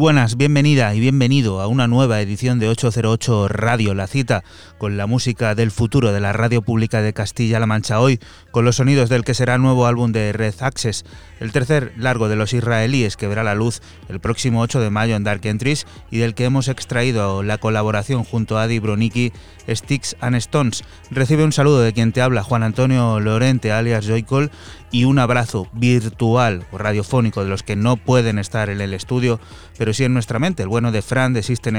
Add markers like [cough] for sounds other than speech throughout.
Buenas, bienvenida y bienvenido a una nueva edición de 808 Radio, la cita con la música del futuro de la radio pública de Castilla-La Mancha hoy, con los sonidos del que será el nuevo álbum de Red Access, el tercer largo de los israelíes que verá la luz el próximo 8 de mayo en Dark Entries y del que hemos extraído la colaboración junto a Adi Broniki, Sticks and Stones. Recibe un saludo de quien te habla, Juan Antonio Lorente, alias Joycol, y un abrazo virtual o radiofónico de los que no pueden estar en el estudio, pero sí en nuestra mente, el bueno de Fran de System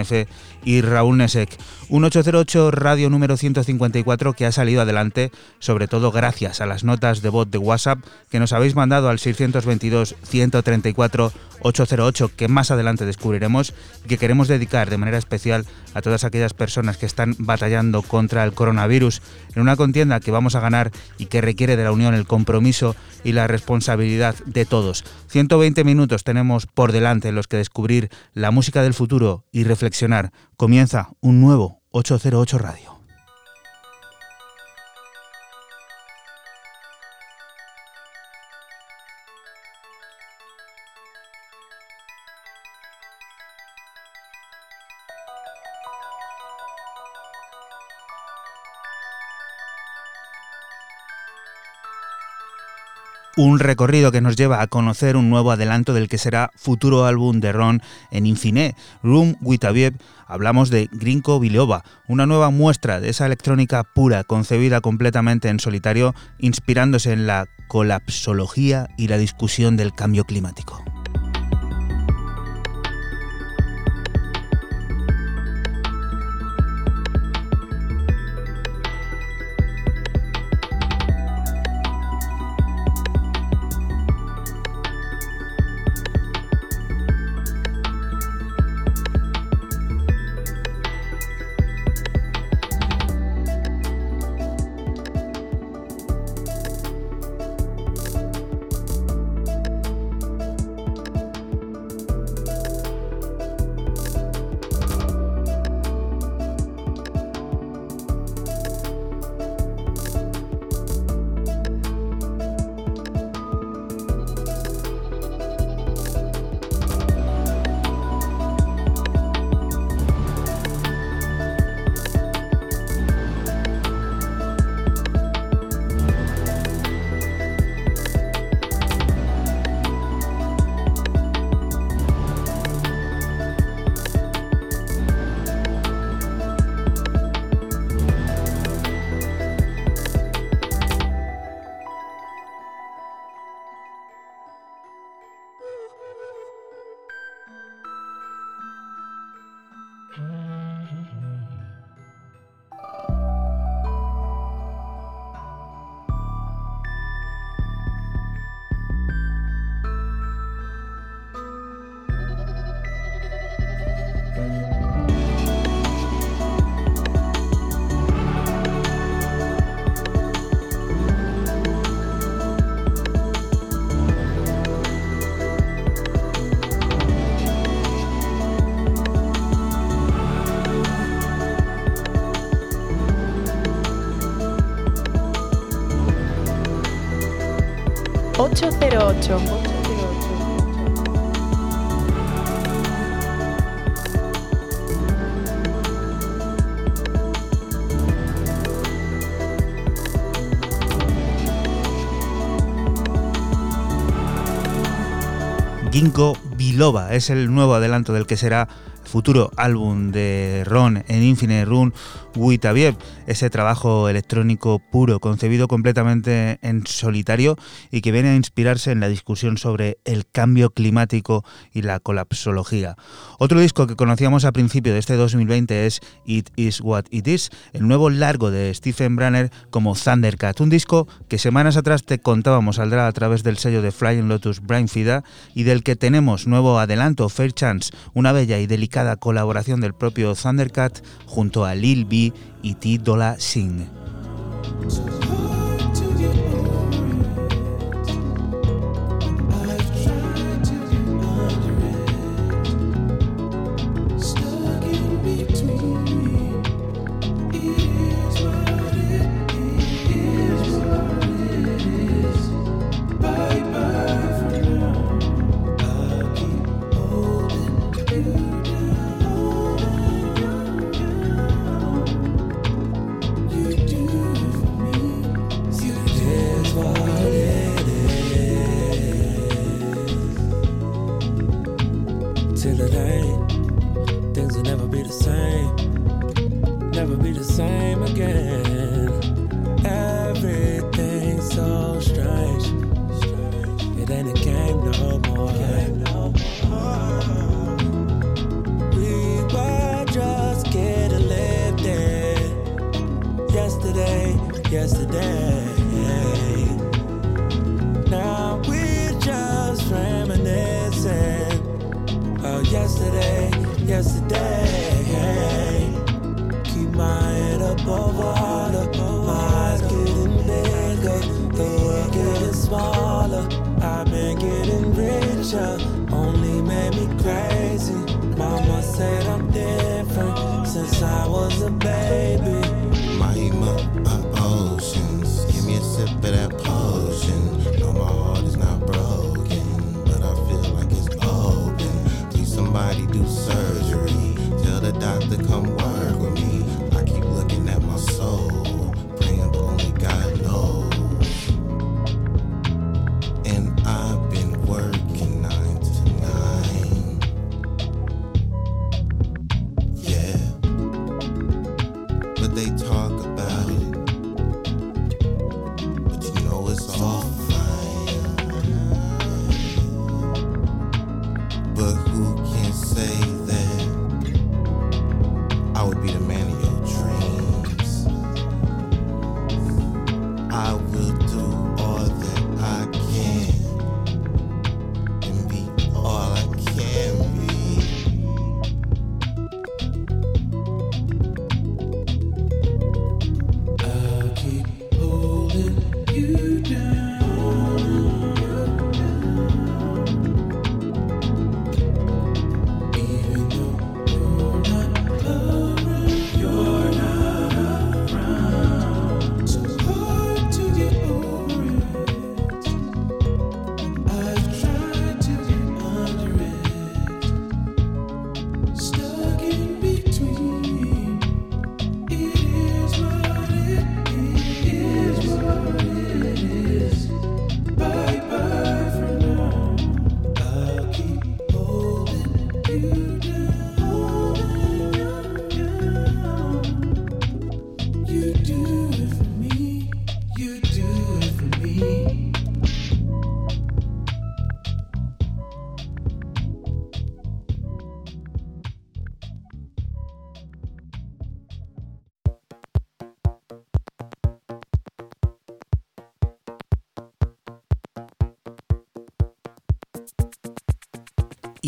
y Raúl Nesek. Un 808 radio número 154 que ha salido adelante, sobre todo gracias a las notas de voz de WhatsApp que nos habéis mandado al 622 134 808 que más adelante descubriremos y que queremos dedicar de manera especial a todas aquellas personas que están batallando contra el coronavirus en una contienda que vamos a ganar y que requiere de la unión, el compromiso y la responsabilidad de todos. 120 minutos tenemos por delante en los que descubrir la música del futuro y reflexionar. Comienza un nuevo 808 Radio. Un recorrido que nos lleva a conocer un nuevo adelanto del que será futuro álbum de Ron en Infine, Room with Aviev. Hablamos de Grinko Bileova, una nueva muestra de esa electrónica pura concebida completamente en solitario, inspirándose en la colapsología y la discusión del cambio climático. 5 Biloba. Es el nuevo adelanto del que será futuro álbum de Ron en Infinite Run, Uitaviev, ese trabajo electrónico puro, concebido completamente en solitario y que viene a inspirarse en la discusión sobre el cambio climático y la colapsología. Otro disco que conocíamos a principio de este 2020 es It Is What It Is, el nuevo largo de Stephen Branner como Thundercat, un disco que semanas atrás te contábamos saldrá a través del sello de Flying Lotus Brain Fida y del que tenemos nuevo adelanto, Fair Chance, una bella y delicada colaboración del propio Thundercat junto a Lil B e Itidola Singh.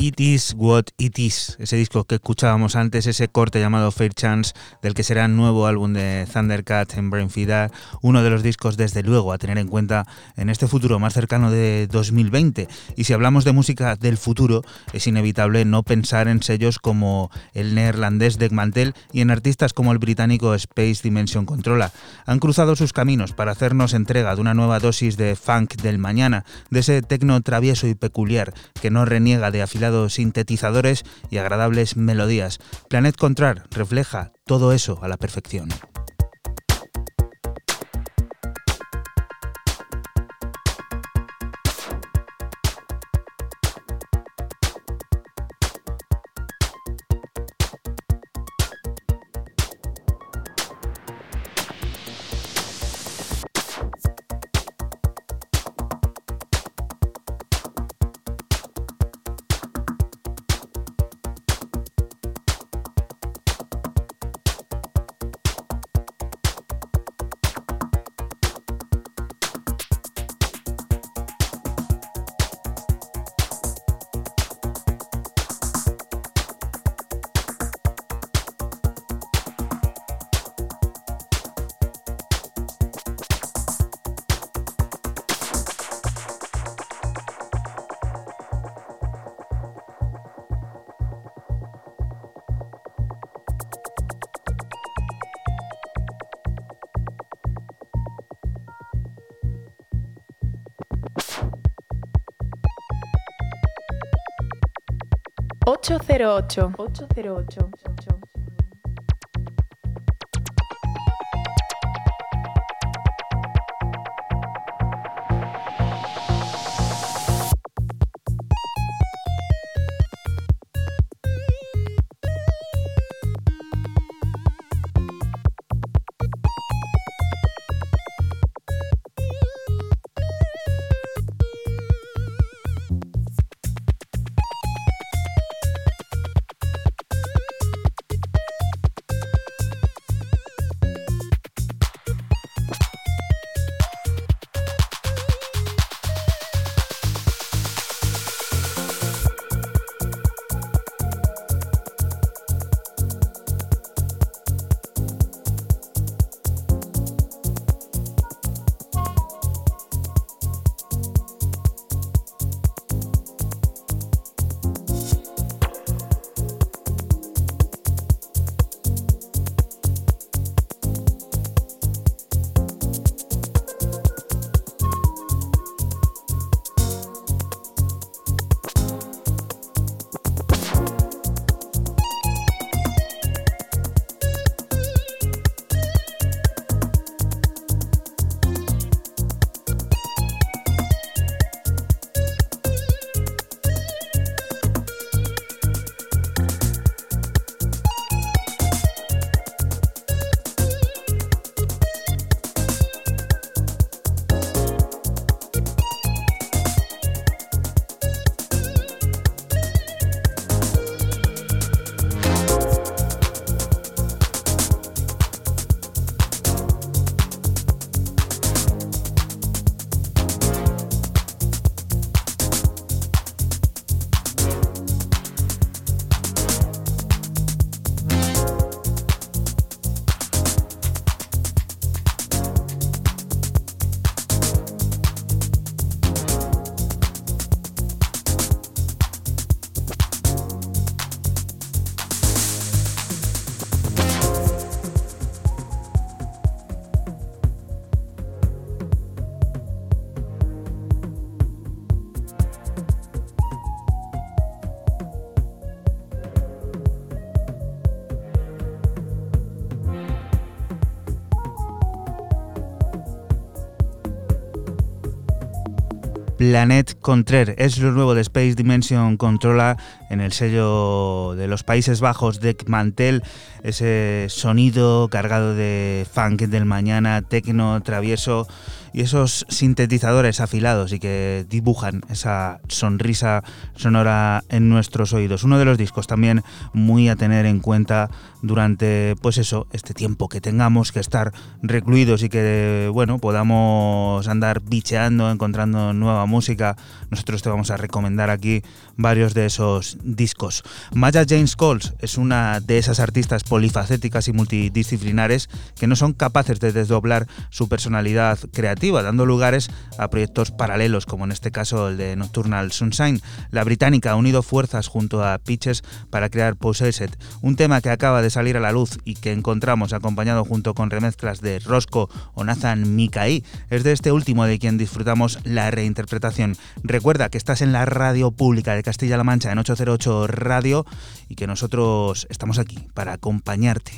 It Is What It Is, ese disco que escuchábamos antes, ese corte llamado Fair Chance, del que será el nuevo álbum de Thundercat en Brain uno de los discos desde luego a tener en cuenta en este futuro más cercano de 2020. Y si hablamos de música del futuro, es inevitable no pensar en sellos como el neerlandés Deck Mantel y en artistas como el británico Space Dimension Controller. Han cruzado sus caminos para hacernos entrega de una nueva dosis de funk del mañana, de ese tecno travieso y peculiar que no reniega de sintetizadores y agradables melodías. Planet Contrar refleja todo eso a la perfección. 808. 808. Planet Contraire es lo nuevo de Space Dimension Controller en el sello de los Países Bajos de Mantel, ese sonido cargado de funk del mañana, tecno, travieso y esos sintetizadores afilados y que dibujan esa sonrisa sonora en nuestros oídos. Uno de los discos también muy a tener en cuenta durante, pues eso, este tiempo que tengamos que estar recluidos y que, bueno, podamos andar bicheando, encontrando nueva música. Nosotros te vamos a recomendar aquí varios de esos discos. Maya James Coles es una de esas artistas polifacéticas y multidisciplinares que no son capaces de desdoblar su personalidad creativa, dando lugares a proyectos paralelos, como en este caso el de Nocturnal Sunshine. La británica ha unido fuerzas junto a Pitches para crear Possessed, un tema que acaba de salir a la luz y que encontramos acompañado junto con remezclas de Roscoe o Nathan Mikai. Es de este último de quien disfrutamos la reinterpretación. Recuerda que estás en la radio pública de Castilla-La Mancha en 808 Radio y que nosotros estamos aquí para acompañarte.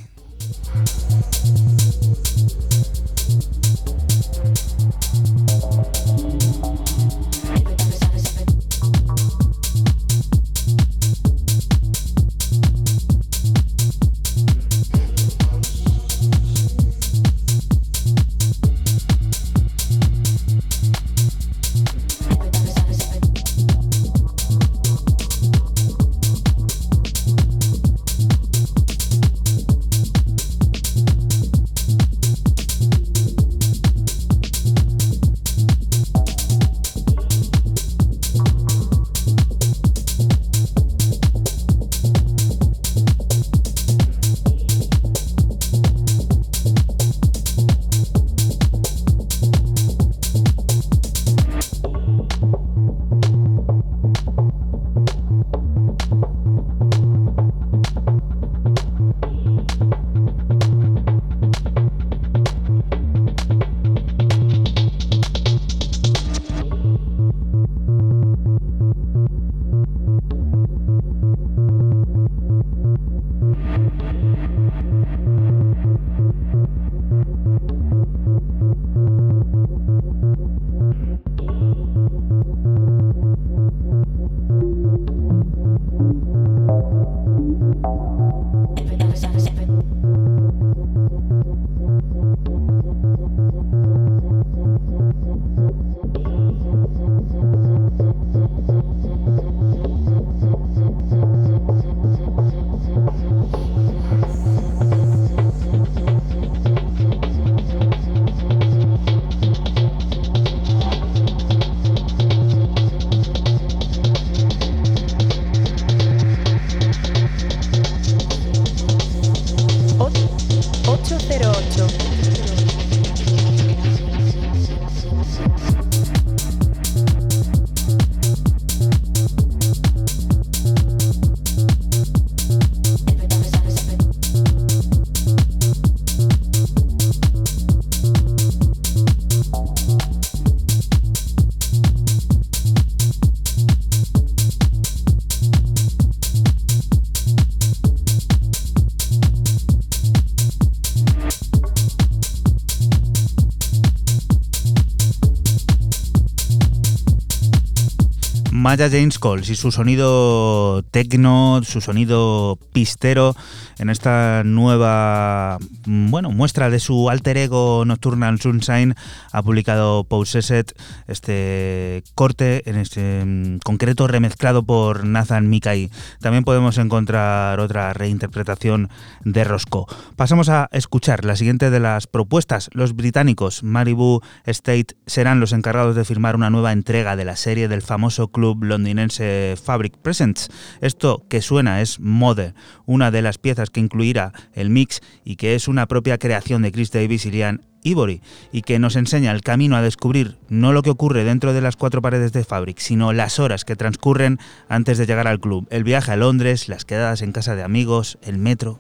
Maya James Coles y su sonido tecno, su sonido pistero en esta nueva mm, bueno, muestra de su alter ego Nocturnal Sunshine ha publicado Possessed este corte en este mm, concreto remezclado por Nathan Mikai. También podemos encontrar otra reinterpretación de Roscoe. Pasamos a escuchar la siguiente de las propuestas. Los británicos Malibu State serán los encargados de firmar una nueva entrega de la serie del famoso club londinense Fabric Presents. Esto que suena es Mother, una de las piezas que incluirá el mix y que es una propia creación de Chris Davis y Lian Ivory y que nos enseña el camino a descubrir no lo que ocurre dentro de las cuatro paredes de Fabric, sino las horas que transcurren antes de llegar al club, el viaje a Londres, las quedadas en casa de amigos, el metro.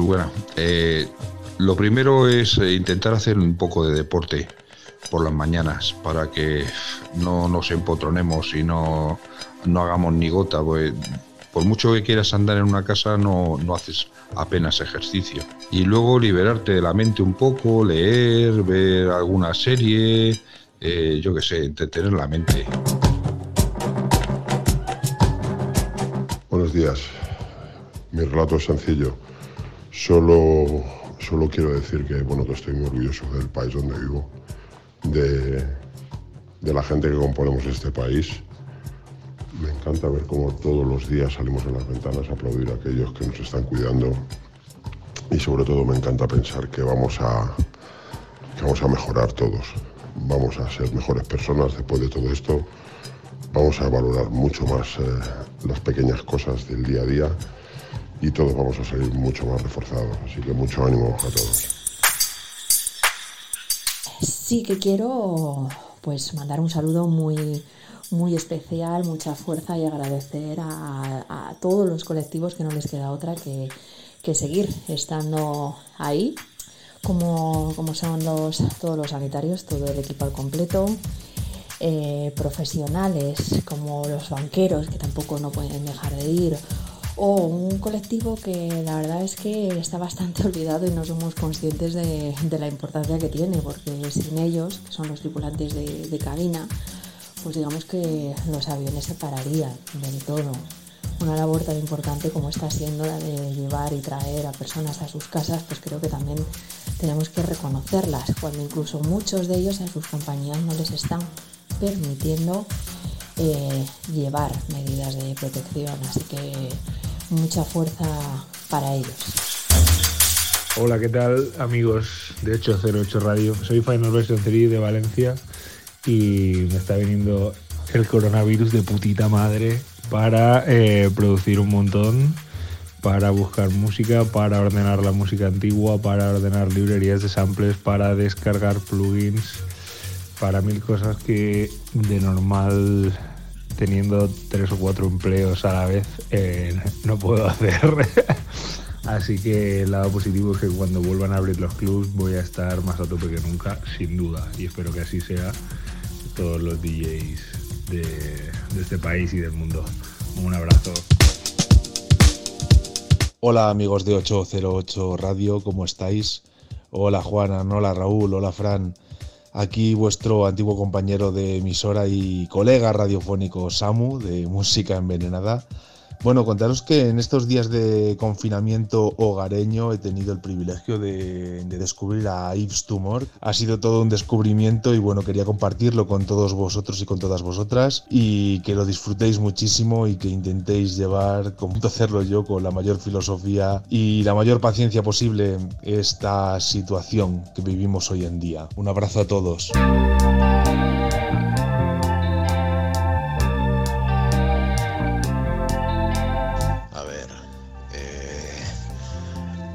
Pues bueno, eh, lo primero es eh, intentar hacer un poco de deporte por las mañanas para que no nos empotronemos y no, no hagamos ni gota. Pues, por mucho que quieras andar en una casa no, no haces apenas ejercicio. Y luego liberarte de la mente un poco, leer, ver alguna serie, eh, yo qué sé, entretener la mente. Buenos días. Mi relato es sencillo. Solo, solo quiero decir que bueno, estoy muy orgulloso del país donde vivo, de, de la gente que componemos este país. Me encanta ver cómo todos los días salimos en las ventanas a aplaudir a aquellos que nos están cuidando. Y sobre todo me encanta pensar que vamos a, que vamos a mejorar todos, vamos a ser mejores personas después de todo esto, vamos a valorar mucho más eh, las pequeñas cosas del día a día y todos vamos a salir mucho más reforzados. Así que mucho ánimo a todos. Sí que quiero pues mandar un saludo muy muy especial, mucha fuerza y agradecer a, todos los colectivos que no les queda otra que, seguir estando ahí, como, como, son los, todos los sanitarios, todo el equipo al completo, eh, profesionales como los banqueros que tampoco no pueden dejar de ir, o un colectivo que la verdad es que está bastante [laughs] olvidado y no somos conscientes de, la importancia que tiene, porque sin ellos, que son los tripulantes de, cabina, pues digamos que los aviones se pararían del todo. Una labor tan importante como está siendo la de llevar y traer a personas a sus casas, pues creo que también tenemos que reconocerlas, cuando incluso muchos de ellos en sus compañías no les están permitiendo eh, llevar medidas de protección. Así que mucha fuerza para ellos. Hola, ¿qué tal amigos de 808 Radio? Soy Final Version 3 de Valencia y me está viniendo el coronavirus de putita madre para eh, producir un montón, para buscar música, para ordenar la música antigua, para ordenar librerías de samples, para descargar plugins, para mil cosas que de normal teniendo tres o cuatro empleos a la vez eh, no puedo [laughs] hacer. Así que el lado positivo es que cuando vuelvan a abrir los clubs voy a estar más a tope que nunca, sin duda. Y espero que así sea todos los DJs de, de este país y del mundo. Un abrazo. Hola amigos de 808 Radio, ¿cómo estáis? Hola Juana, hola Raúl, hola Fran. Aquí vuestro antiguo compañero de emisora y colega radiofónico Samu de Música Envenenada. Bueno, contaros que en estos días de confinamiento hogareño he tenido el privilegio de, descubrir a Yves Tumor. Ha sido todo un descubrimiento y bueno, quería compartirlo con todos vosotros y con todas vosotras y que lo disfrutéis muchísimo y que intentéis llevar, como hacerlo yo, con la mayor filosofía y la mayor paciencia posible esta situación que vivimos hoy en día. Un abrazo a todos.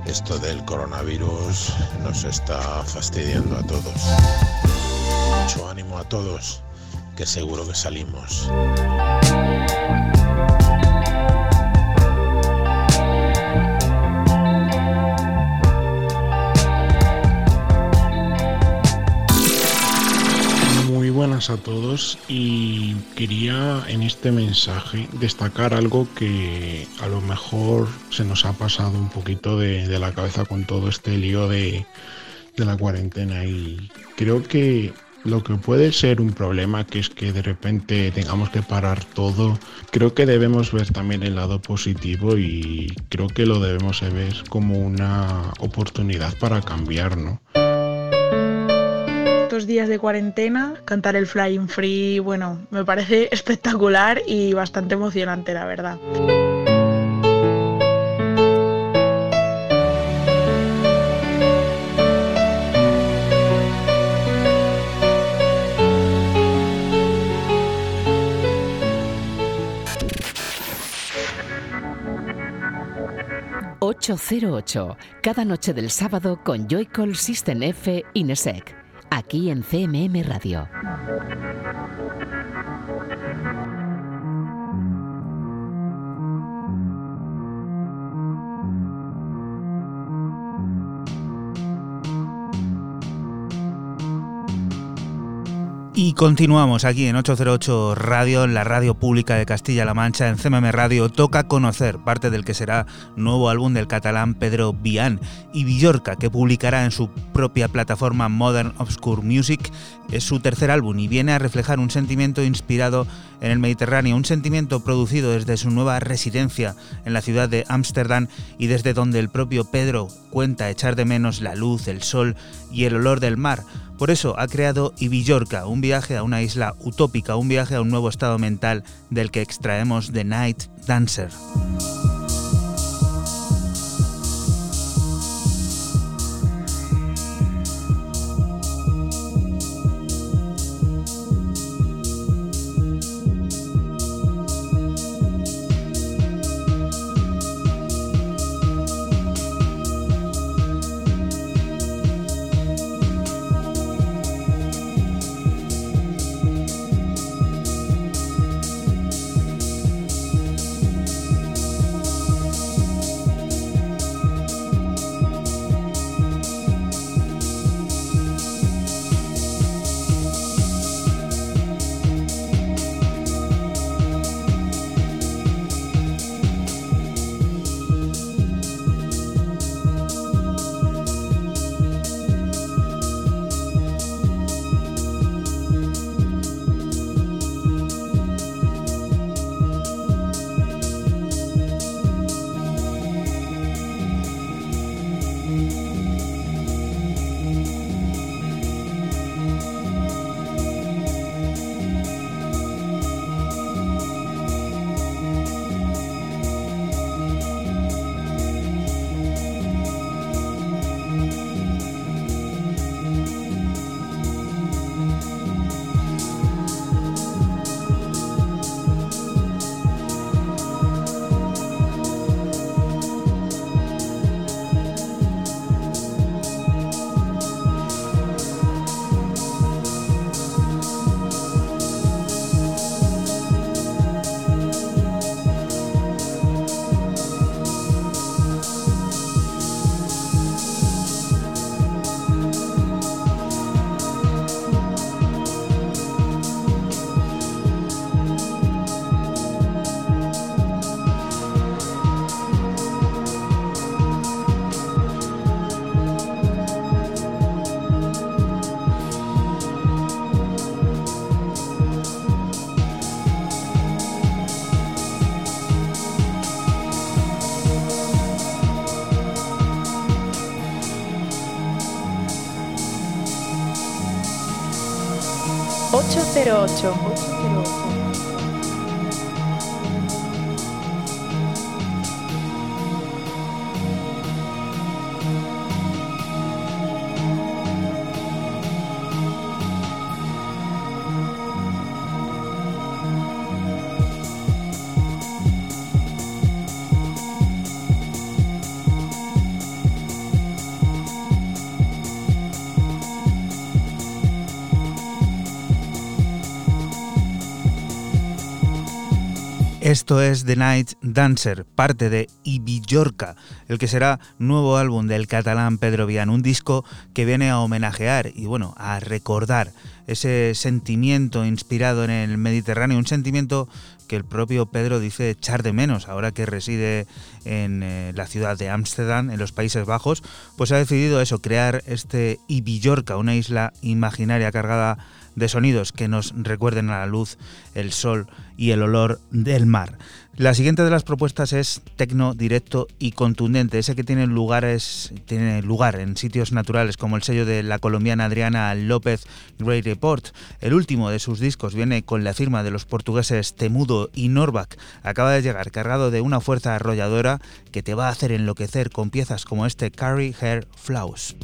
Esto del coronavirus nos está fastidiando a todos. Mucho ánimo a todos, que seguro que salimos. A todos y quería en este mensaje destacar algo que a lo mejor se nos ha pasado un poquito de, la cabeza con todo este lío de, de la cuarentena y creo que lo que puede ser un problema, que es que de repente tengamos que parar todo, creo que debemos ver también el lado positivo y creo que lo debemos ver como una oportunidad para cambiar, ¿no? Días de cuarentena, cantar el Flying Free, bueno, me parece espectacular y bastante emocionante, la verdad. 808, cada noche del sábado con Joycall System F Inesec aquí en CMM Radio. Y continuamos aquí en 808 Radio, en la radio pública de Castilla-La Mancha, en CMM Radio. Toca conocer parte del que será nuevo álbum del catalán Pedro Vian y Villorca, que publicará en su propia plataforma Modern Obscure Music. Es su tercer álbum y viene a reflejar un sentimiento inspirado en el Mediterráneo, un sentimiento producido desde su nueva residencia en la ciudad de Ámsterdam y desde donde el propio Pedro cuenta echar de menos la luz, el sol y el olor del mar por eso ha creado Ibillorca, un viaje a una isla utópica, un viaje a un nuevo estado mental del que extraemos The Night Dancer. Night Dancer, parte de Ibillorca, el que será nuevo álbum del catalán Pedro Vian, un disco que viene a homenajear y bueno, a recordar ese sentimiento inspirado en el Mediterráneo, un sentimiento que el propio Pedro dice echar de menos ahora que reside en eh, la ciudad de Ámsterdam, en los Países Bajos, pues ha decidido eso, crear este Ibillorca, una isla imaginaria cargada de sonidos que nos recuerden a la luz, el sol y el olor del mar. La siguiente de las propuestas es tecno directo y contundente, ese que tiene tiene lugar en sitios naturales como el sello de la colombiana Adriana López Great Report. El último de sus discos viene con la firma de los portugueses Temudo y Norback. Acaba de llegar cargado de una fuerza arrolladora que te va a hacer enloquecer con piezas como este Carry Hair Flowers.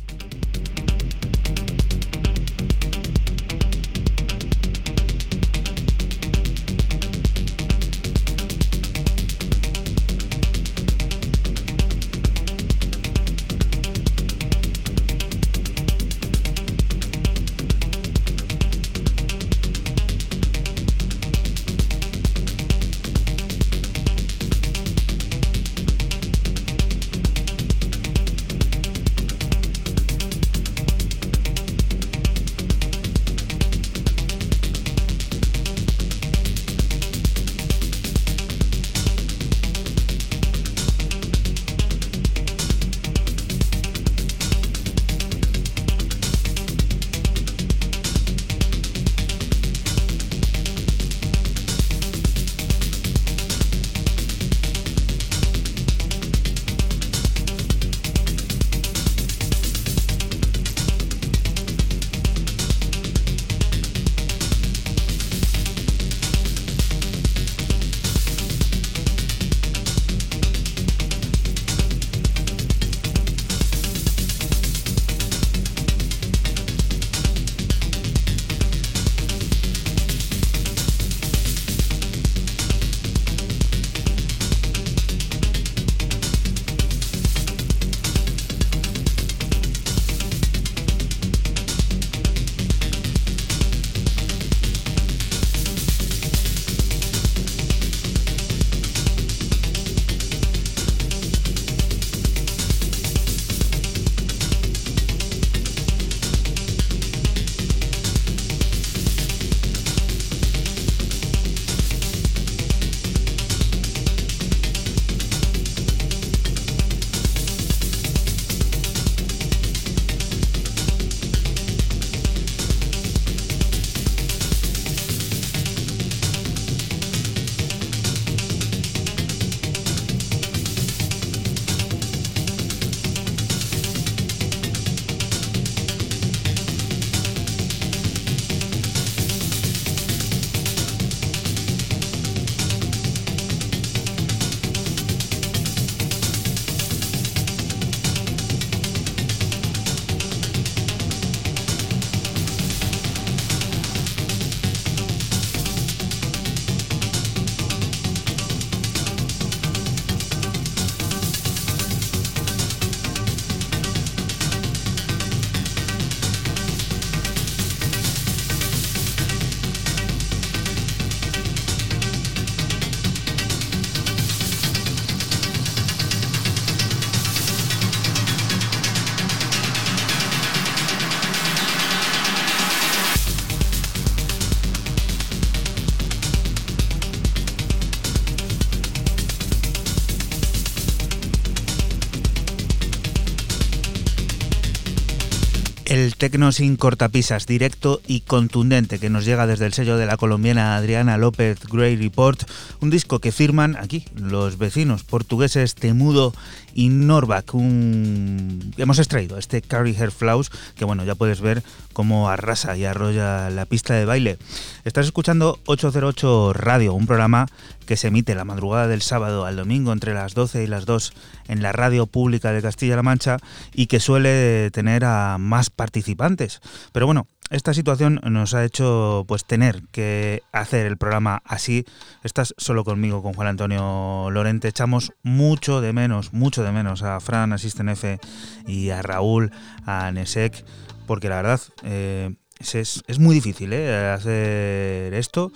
Tecno sin cortapisas, directo y contundente que nos llega desde el sello de la colombiana Adriana López Grey Report, un disco que firman aquí los vecinos portugueses Temudo y Norback. Un... Hemos extraído este Carry Hair Flaws que bueno, ya puedes ver cómo arrasa y arrolla la pista de baile. Estás escuchando 808 Radio, un programa que se emite la madrugada del sábado al domingo entre las 12 y las 2 en la radio pública de Castilla-La Mancha y que suele tener a más participantes. Pero bueno, esta situación nos ha hecho pues tener que hacer el programa así. Estás solo conmigo, con Juan Antonio Lorente. Echamos mucho de menos, mucho de menos a Fran, a F y a Raúl, a Nesek, porque la verdad eh, es, es, muy difícil ¿eh? hacer esto,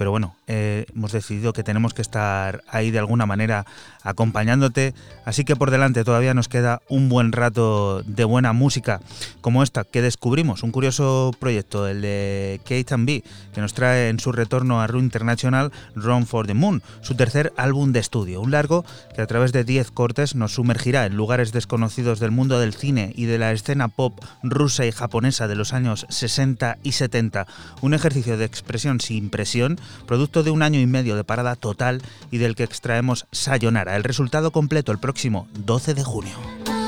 pero bueno, eh, hemos decidido que tenemos que estar ahí de alguna manera acompañándote, así que por delante todavía nos queda un buen rato de buena música como esta que descubrimos, un curioso proyecto, el de Kate B, que nos trae en su retorno a Ru International Run for the Moon, su tercer álbum de estudio, un largo que a través de 10 cortes nos sumergirá en lugares desconocidos del mundo del cine y de la escena pop rusa y japonesa de los años 60 y 70, un ejercicio de expresión sin presión producto de un año y medio de parada total y del que extraemos Sayonara, el resultado completo el próximo 12 de junio.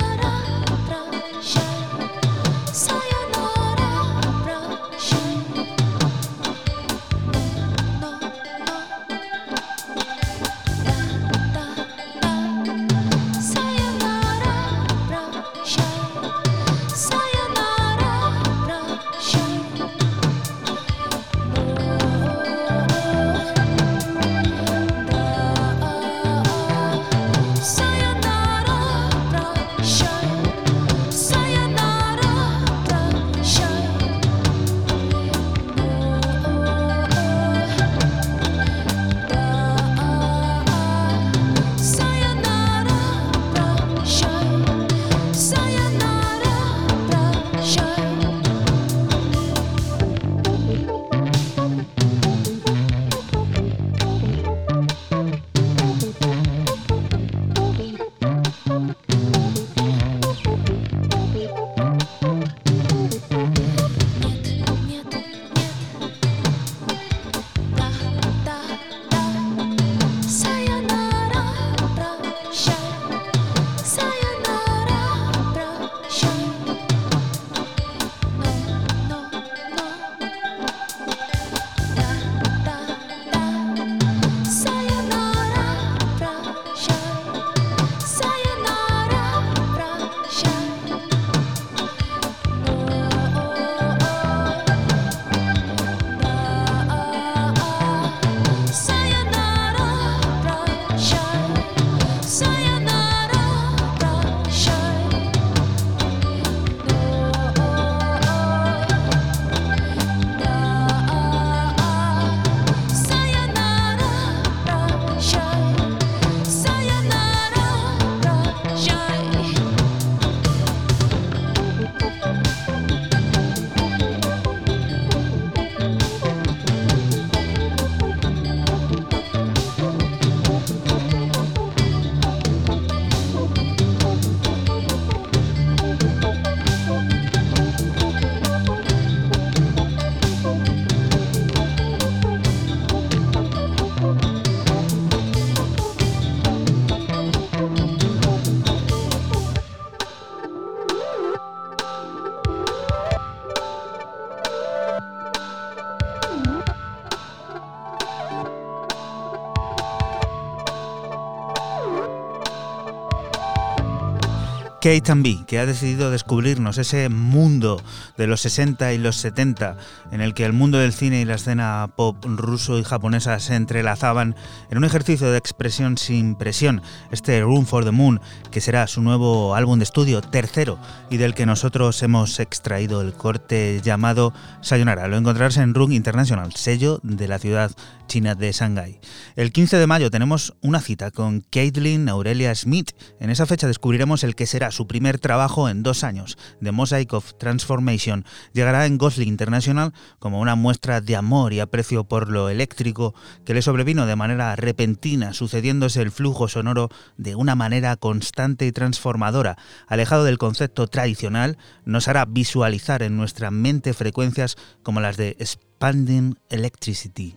Kate que ha decidido descubrirnos ese mundo de los 60 y los 70, en el que el mundo del cine y la escena pop ruso y japonesa se entrelazaban en un ejercicio de expresión sin presión, este Room for the Moon, que será su nuevo álbum de estudio, tercero, y del que nosotros hemos extraído el corte llamado Sayonara. Lo encontrarás en Room International, sello de la ciudad de Shanghái. El 15 de mayo tenemos una cita con Caitlin Aurelia Smith. En esa fecha descubriremos el que será su primer trabajo en dos años. The Mosaic of Transformation llegará en Gosling International como una muestra de amor y aprecio por lo eléctrico que le sobrevino de manera repentina, sucediéndose el flujo sonoro de una manera constante y transformadora, alejado del concepto tradicional, nos hará visualizar en nuestra mente frecuencias como las de Expanding Electricity.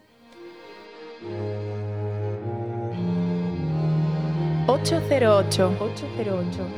808 808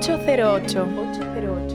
808.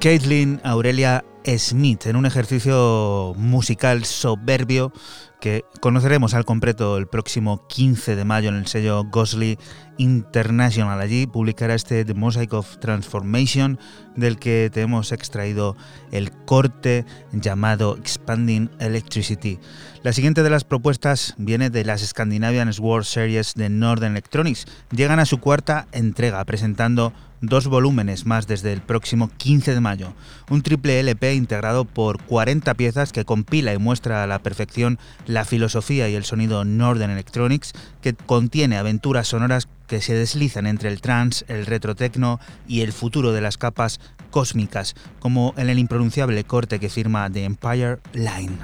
Caitlin Aurelia Smith en un ejercicio musical soberbio que conoceremos al completo el próximo 15 de mayo en el sello Gosley International. Allí publicará este The Mosaic of Transformation del que te hemos extraído el corte llamado Expanding Electricity. La siguiente de las propuestas viene de las Scandinavian World Series de Northern Electronics. Llegan a su cuarta entrega presentando dos volúmenes más desde el próximo 15 de mayo. Un triple LP integrado por 40 piezas que compila y muestra a la perfección la filosofía y el sonido Northern Electronics, que contiene aventuras sonoras que se deslizan entre el trance, el retrotecno y el futuro de las capas cósmicas, como en el impronunciable corte que firma The Empire Line.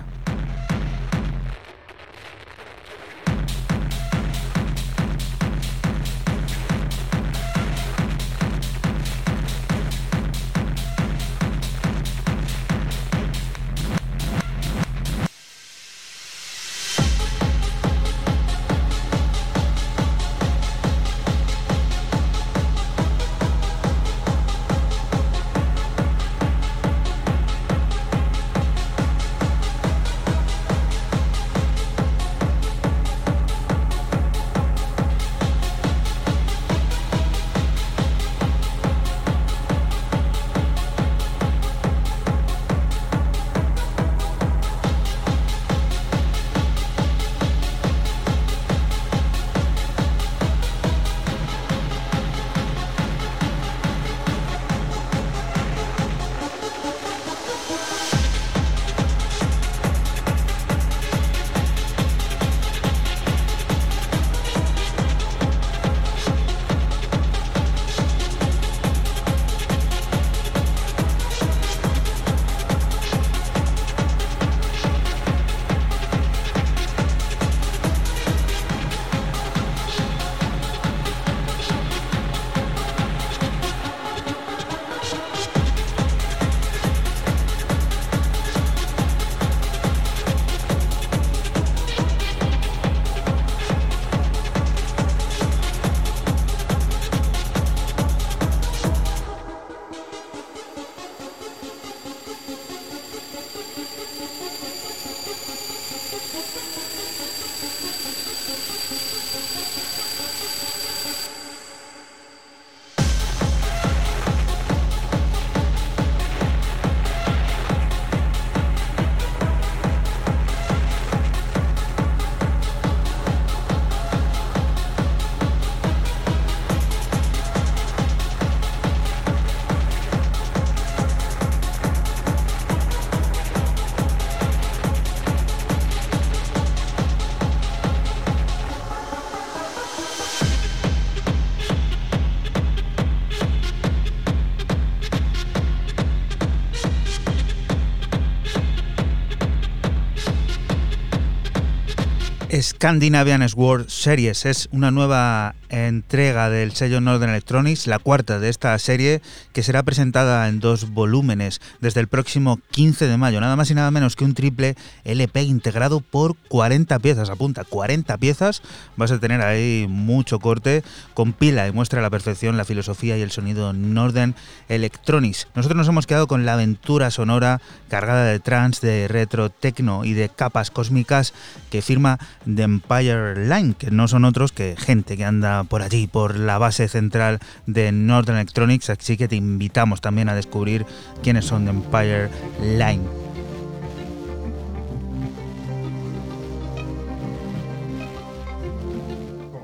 Scandinavian Sword Series. Es una nueva entrega del sello Northern Electronics, la cuarta de esta serie, que será presentada en dos volúmenes desde el próximo 15 de mayo. Nada más y nada menos que un triple LP integrado por 40 piezas. Apunta, 40 piezas. Vas a tener ahí mucho corte. Compila y muestra a la perfección la filosofía y el sonido Northern Electronics. Nosotros nos hemos quedado con la aventura sonora cargada de trance, de retro, techno y de capas cósmicas que firma The Empire Line, que no son otros que gente que anda por allí, por la base central de Northern Electronics, así que te invitamos también a descubrir quiénes son The Empire Line.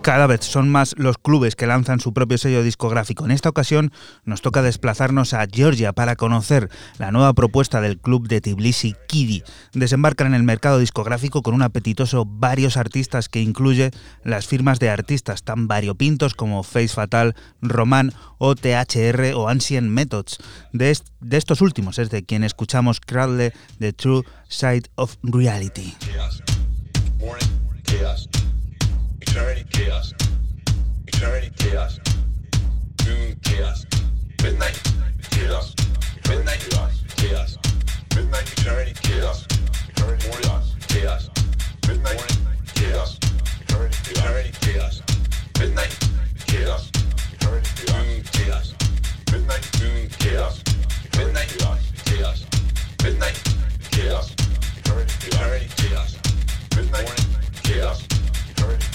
Cada vez son más los clubes que lanzan su propio sello discográfico. En esta ocasión nos toca desplazarnos a Georgia para conocer la nueva propuesta del club de Tbilisi Kidi. Desembarcan en el mercado discográfico con un apetitoso varios artistas que incluye las firmas de artistas tan variopintos como Face Fatal, Roman o THR o Ancient Methods. De, estos últimos es de quien escuchamos Cradle The True Side of Reality. Eternity chaos. Eternity chaos. Noon chaos. Midnight chaos. Midnight chaos. Midnight eternity chaos. Eternity chaos. Chaos. Midnight chaos. Eternity chaos. Midnight chaos. Noon chaos. Midnight noon chaos. Midnight chaos. Midnight chaos. Eternity chaos. Midnight chaos. Midnight.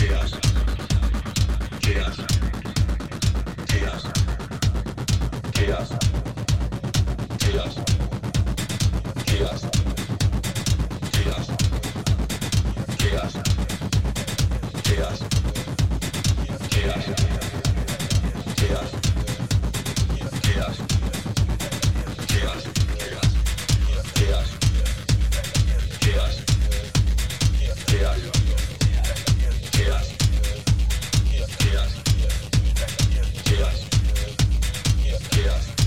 Chaos. Chaos. chaos. Chaos.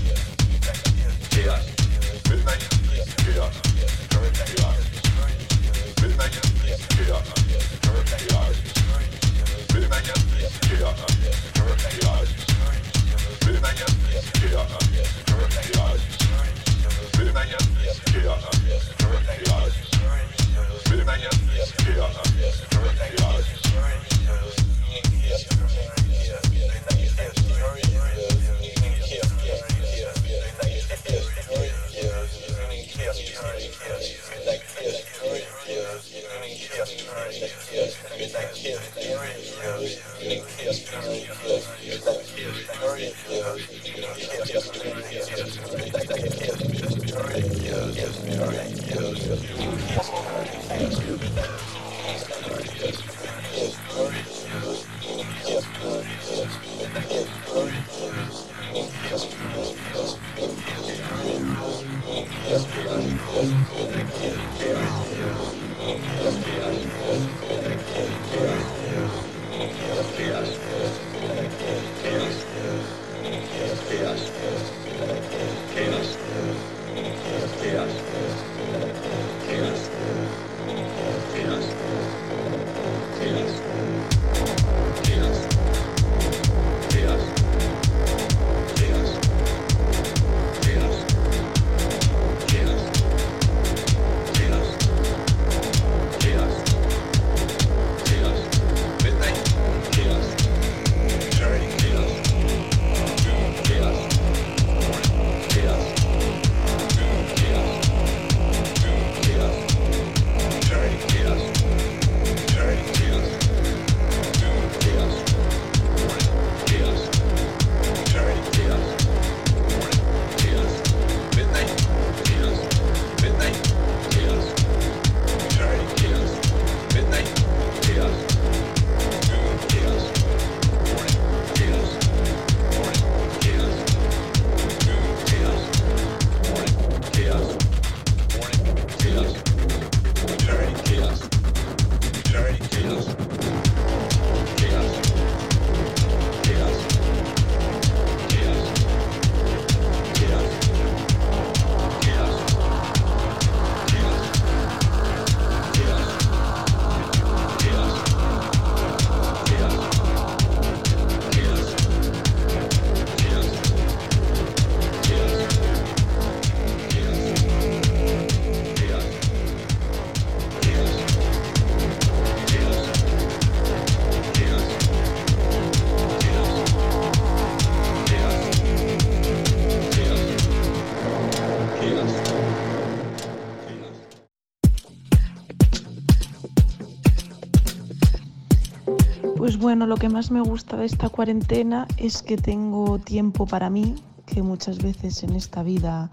Bueno, lo que más me gusta de esta cuarentena es que tengo tiempo para mí, que muchas veces en esta vida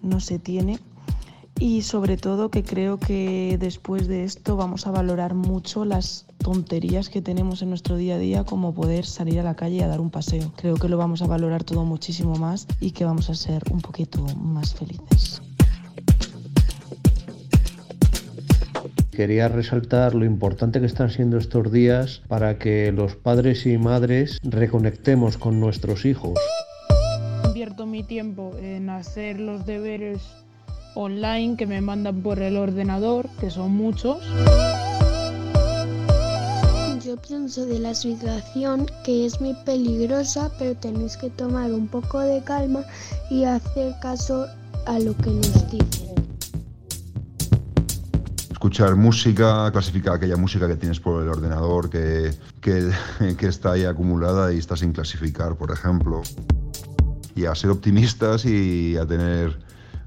no se tiene. Y sobre todo que creo que después de esto vamos a valorar mucho las tonterías que tenemos en nuestro día a día, como poder salir a la calle a dar un paseo. Creo que lo vamos a valorar todo muchísimo más y que vamos a ser un poquito más felices. Quería resaltar lo importante que están siendo estos días para que los padres y madres reconectemos con nuestros hijos. Invierto mi tiempo en hacer los deberes online que me mandan por el ordenador, que son muchos. Yo pienso de la situación que es muy peligrosa, pero tenéis que tomar un poco de calma y hacer caso a lo que nos dicen escuchar música, clasificar aquella música que tienes por el ordenador que, [laughs] que, está ahí acumulada y está sin clasificar, por ejemplo. Y a ser optimistas y a tener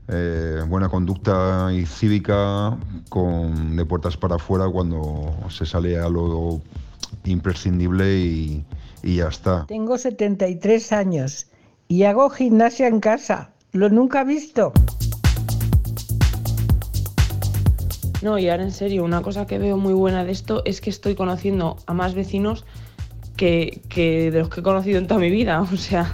eh, buena conducta y cívica con, de puertas para afuera cuando se sale a lo imprescindible y, y ya está. Tengo 73 años y hago gimnasia en casa. Lo nunca visto. No, y ahora en serio, una cosa que veo muy buena de esto es que estoy conociendo a más vecinos que, de los que he conocido en toda mi vida. [laughs] O sea,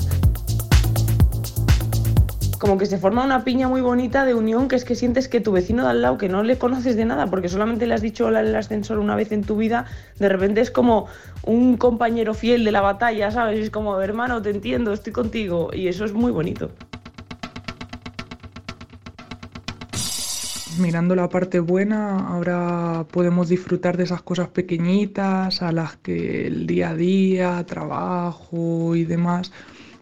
como que se forma una piña muy bonita de unión, que es que sientes que tu vecino de al lado, que no le conoces de nada, porque solamente le has dicho hola en el ascensor una vez en tu vida, de repente es como un compañero fiel de la batalla, ¿sabes? Es como, hermano, te entiendo, estoy contigo, y eso es muy bonito. Mirando la parte buena, ahora podemos disfrutar de esas cosas pequeñitas a las que el día a día, trabajo y demás,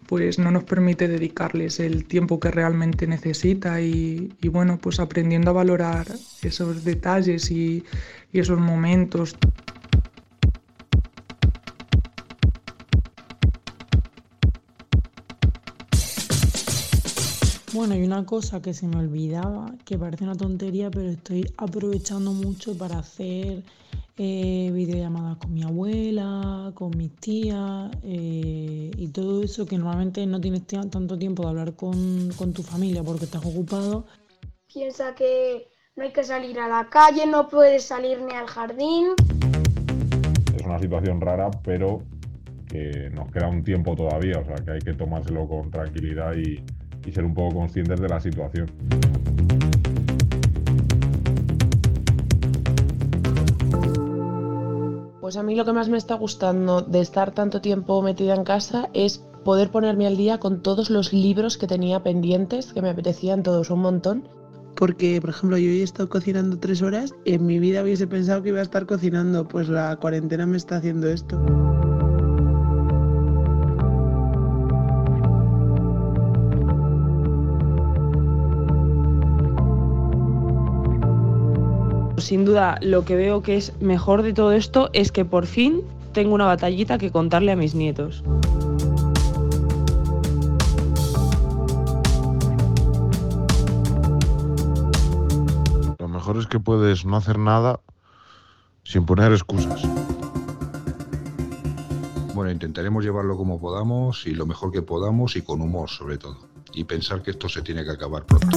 pues no nos permite dedicarles el tiempo que realmente necesita y, bueno, pues aprendiendo a valorar esos detalles y esos momentos. Bueno, hay una cosa que se me olvidaba, que parece una tontería, pero estoy aprovechando mucho para hacer eh, videollamadas con mi abuela, con mis tías eh, y todo eso que normalmente no tienes tanto tiempo de hablar con, con tu familia porque estás ocupado. Piensa que no hay que salir a la calle, no puedes salir ni al jardín. Es una situación rara, pero que nos queda un tiempo todavía, o sea que hay que tomárselo con tranquilidad y y ser un poco conscientes de la situación. Pues a mí lo que más me está gustando de estar tanto tiempo metida en casa es poder ponerme al día con todos los libros que tenía pendientes, que me apetecían todos un montón. Porque, por ejemplo, yo hoy he estado cocinando tres horas y en mi vida hubiese pensado que iba a estar cocinando, pues la cuarentena me está haciendo esto. Sin duda lo que veo que es mejor de todo esto es que por fin tengo una batallita que contarle a mis nietos. Lo mejor es que puedes no hacer nada sin poner excusas. Bueno, intentaremos llevarlo como podamos y lo mejor que podamos y con humor sobre todo. Y pensar que esto se tiene que acabar pronto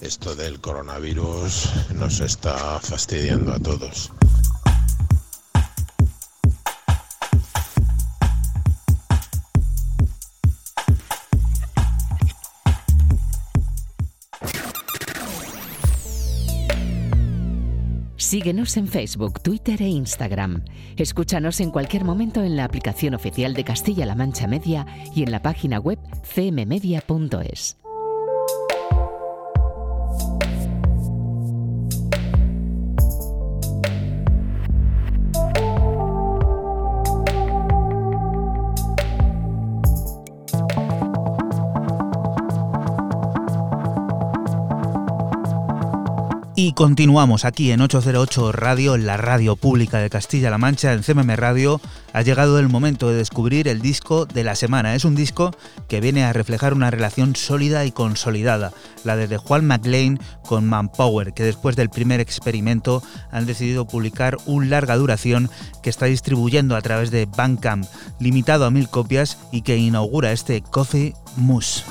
esto del coronavirus nos está fastidiando a todos. Síguenos en Facebook, Twitter e Instagram. Escúchanos en cualquier momento en la aplicación oficial de Castilla-La Mancha Media y en la página web cmmedia.es. Y continuamos aquí en 808 Radio, en la radio pública de Castilla-La Mancha, en CMM Radio. Ha llegado el momento de descubrir el disco de la semana. Es un disco que viene a reflejar una relación sólida y consolidada, la de Juan McLean con Manpower, que después del primer experimento han decidido publicar un larga duración que está distribuyendo a través de Bandcamp, limitado a mil copias y que inaugura este Coffee Mousse.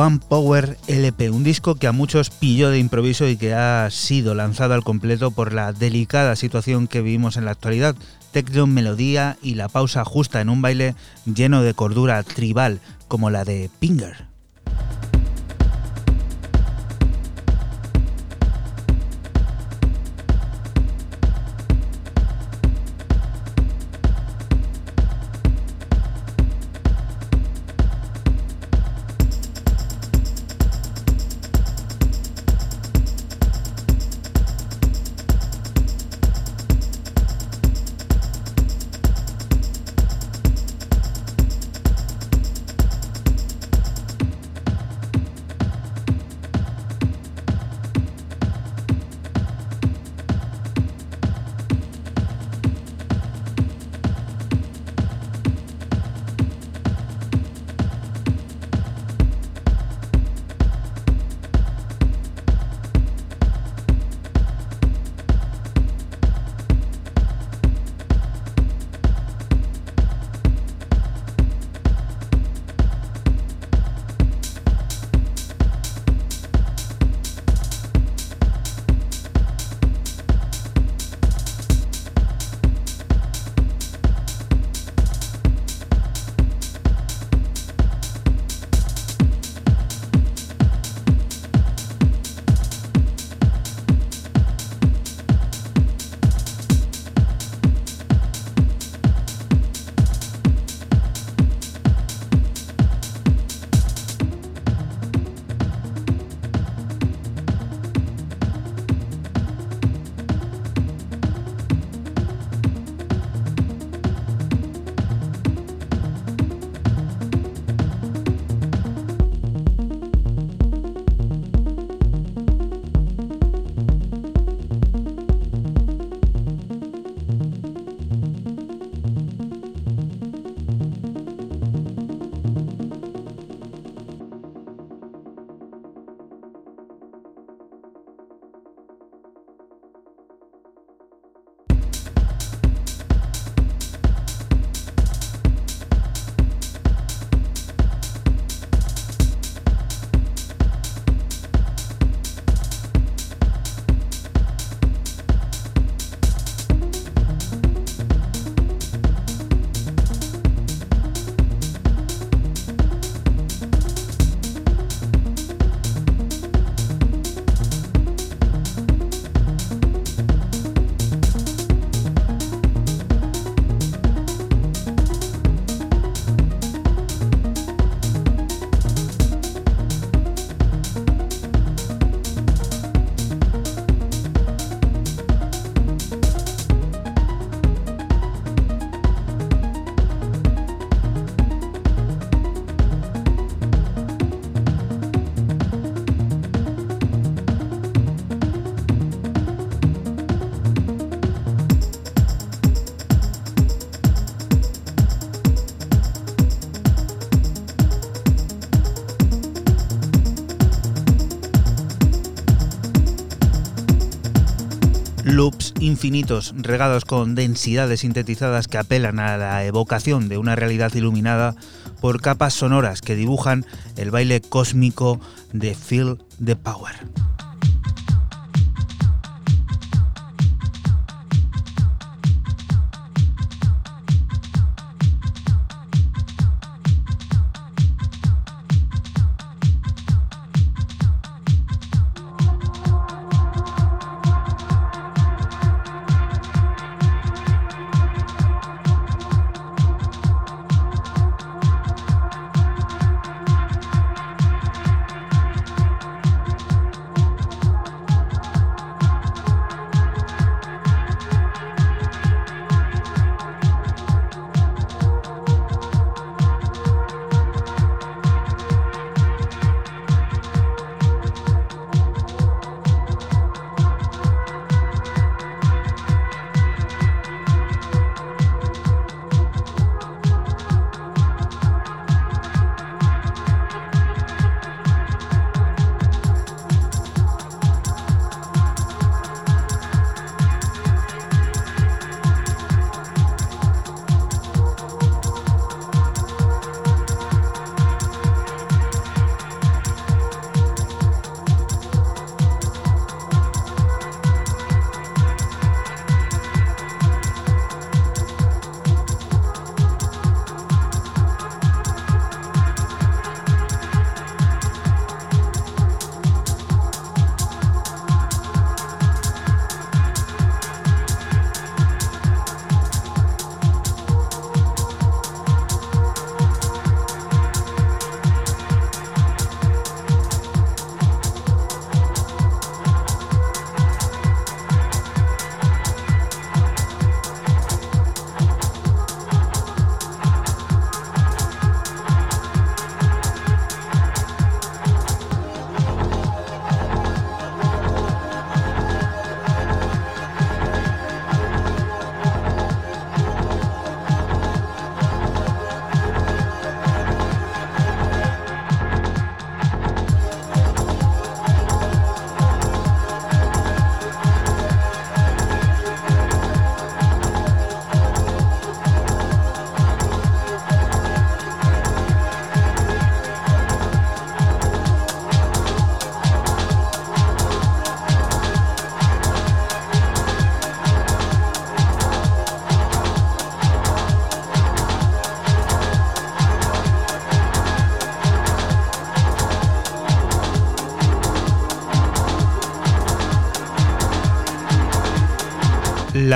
Juan Power LP, un disco que a muchos pilló de improviso y que ha sido lanzado al completo por la delicada situación que vivimos en la actualidad. Techno, melodía y la pausa justa en un baile lleno de cordura tribal como la de Pinger. Infinitos, regados con densidades sintetizadas que apelan a la evocación de una realidad iluminada por capas sonoras que dibujan el baile cósmico de Feel the Power.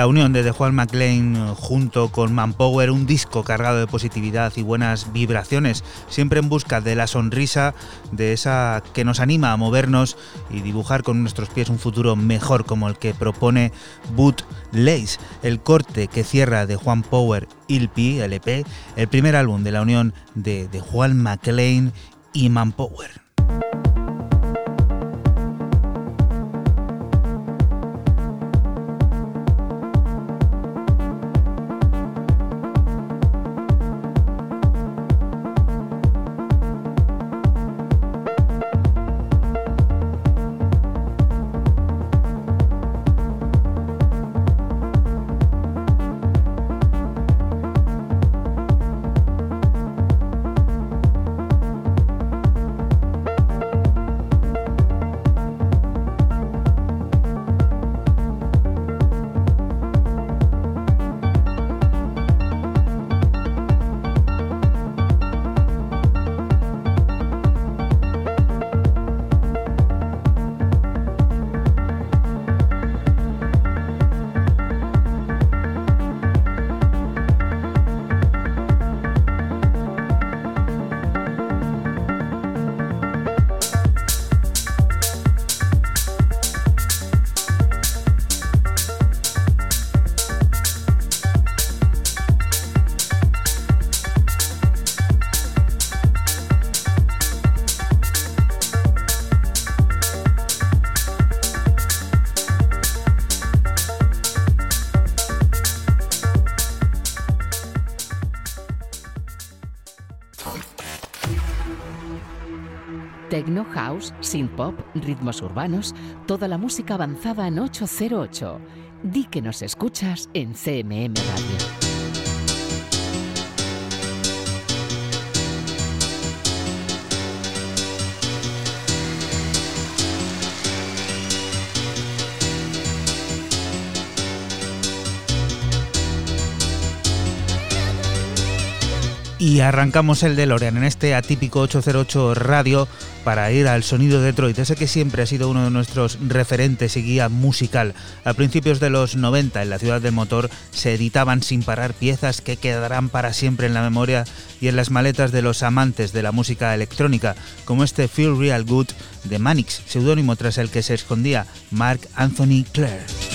La unión de The Juan McLean eh, junto con Manpower, un disco cargado de positividad y buenas vibraciones, siempre en busca de la sonrisa, de esa que nos anima a movernos y dibujar con nuestros pies un futuro mejor como el que propone Boot Lace, el corte que cierra de Juan Power LP, LP, el primer álbum de la unión de The Juan McLean y Manpower. House, synth pop, ritmos urbanos, toda la música avanzada en 808. di que nos escuchas en CMM Radio. Y arrancamos el de Lorean en este atípico 808 radio para ir al sonido de Detroit, ese que siempre ha sido uno de nuestros referentes y guía musical. A principios de los 90 en la ciudad del motor se editaban sin parar piezas que quedarán para siempre en la memoria y en las maletas de los amantes de la música electrónica, como este Feel Real Good de Manix, seudónimo tras el que se escondía Mark Anthony Clare.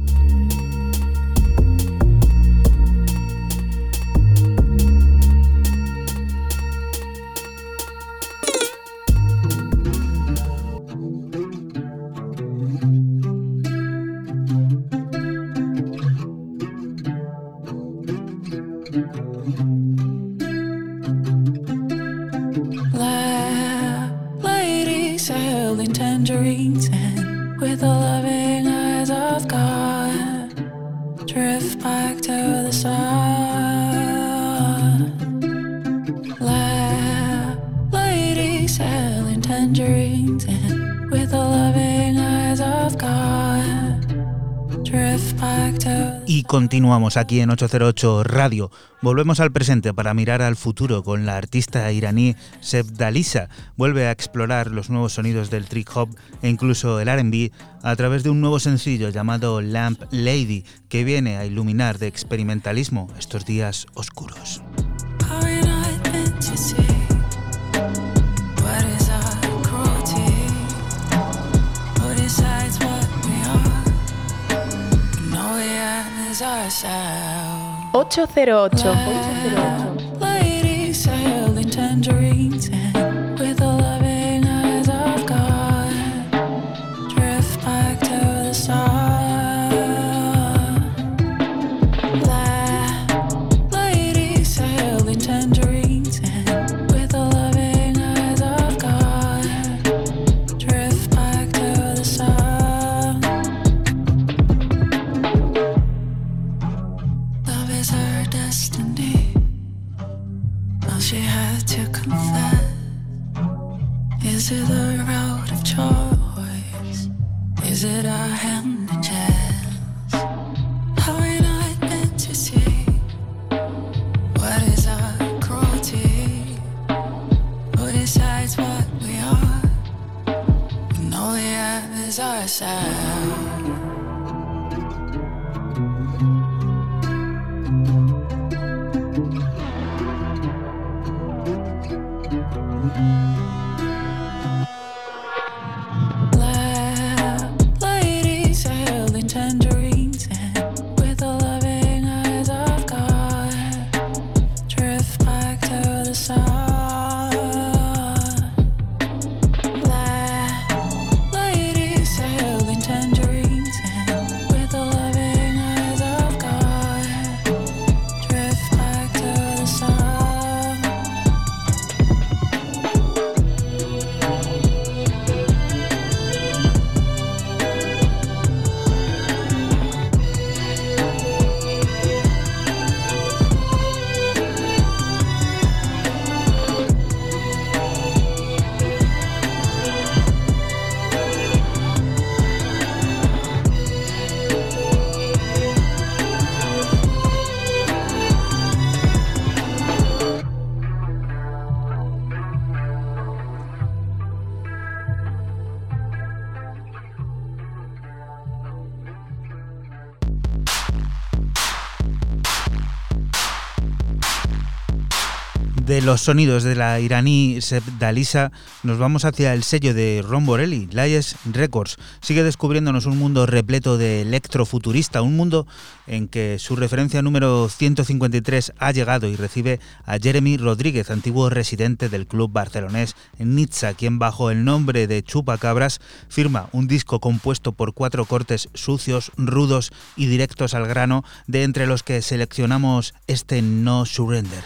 the Continuamos aquí en 808 Radio. Volvemos al presente para mirar al futuro con la artista iraní Seb Dalisa. Vuelve a explorar los nuevos sonidos del trick hop e incluso el RB a través de un nuevo sencillo llamado Lamp Lady que viene a iluminar de experimentalismo estos días oscuros. 808. 808. side los sonidos de la iraní Seb Dalisa, nos vamos hacia el sello de Ron Borelli, Layes Records. Sigue descubriéndonos un mundo repleto de electrofuturista, un mundo en que su referencia número 153 ha llegado y recibe a Jeremy Rodríguez, antiguo residente del club barcelonés Nizza, quien bajo el nombre de Chupacabras firma un disco compuesto por cuatro cortes sucios, rudos y directos al grano, de entre los que seleccionamos este No Surrender.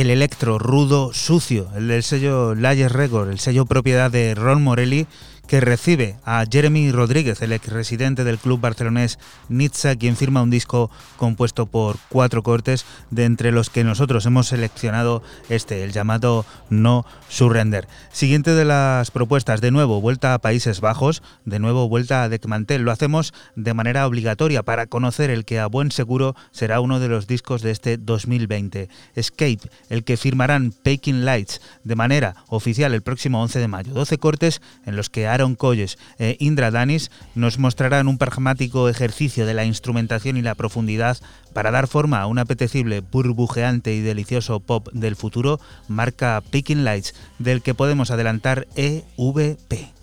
el electro rudo sucio, el del sello Layers Record, el sello propiedad de Ron Morelli, que recibe a Jeremy Rodríguez, el ex residente del club barcelonés Nizza, quien firma un disco compuesto por cuatro cortes, de entre los que nosotros hemos seleccionado este, el llamado No Surrender. Siguiente de las propuestas, de nuevo, vuelta a Países Bajos, de nuevo vuelta a Decmantel. Lo hacemos de manera obligatoria para conocer el que a buen seguro será uno de los discos de este 2020. Escape, el que firmarán Paking Lights de manera oficial el próximo 11 de mayo. 12 cortes en los que Aaron Colles e Indra Danis nos mostrarán un pragmático ejercicio de la instrumentación y la profundidad para dar forma a un apetecible, burbujeante y delicioso pop del futuro, marca Picking Lights, del que podemos adelantar EVP.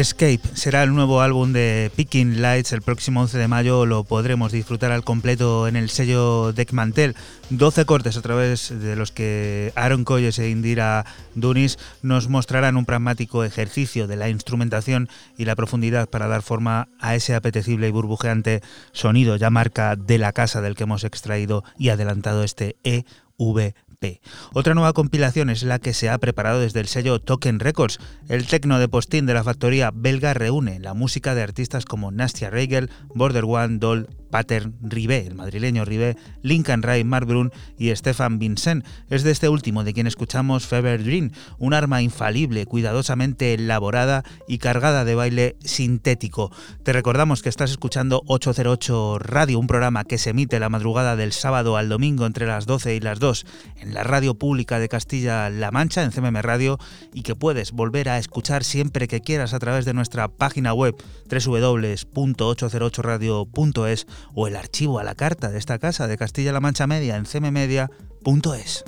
Escape será el nuevo álbum de Picking Lights. El próximo 11 de mayo lo podremos disfrutar al completo en el sello Deckmantel. 12 cortes a través de los que Aaron Colles e Indira Dunis nos mostrarán un pragmático ejercicio de la instrumentación y la profundidad para dar forma a ese apetecible y burbujeante sonido ya marca de la casa del que hemos extraído y adelantado este EV otra nueva compilación es la que se ha preparado desde el sello Token Records. El tecno de postín de la factoría belga reúne la música de artistas como Nastia Reigel, Border One, Doll, Pattern Rivé, el madrileño Rivé, Lincoln Ray, Mark Brun y Stefan Vincent. Es de este último de quien escuchamos Fever Dream, un arma infalible, cuidadosamente elaborada y cargada de baile sintético. Te recordamos que estás escuchando 808 Radio, un programa que se emite la madrugada del sábado al domingo entre las 12 y las 2 en la radio pública de Castilla-La Mancha, en CMM Radio, y que puedes volver a escuchar siempre que quieras a través de nuestra página web www.808radio.es o el archivo a la carta de esta casa de Castilla-La Mancha Media en cmmedia.es.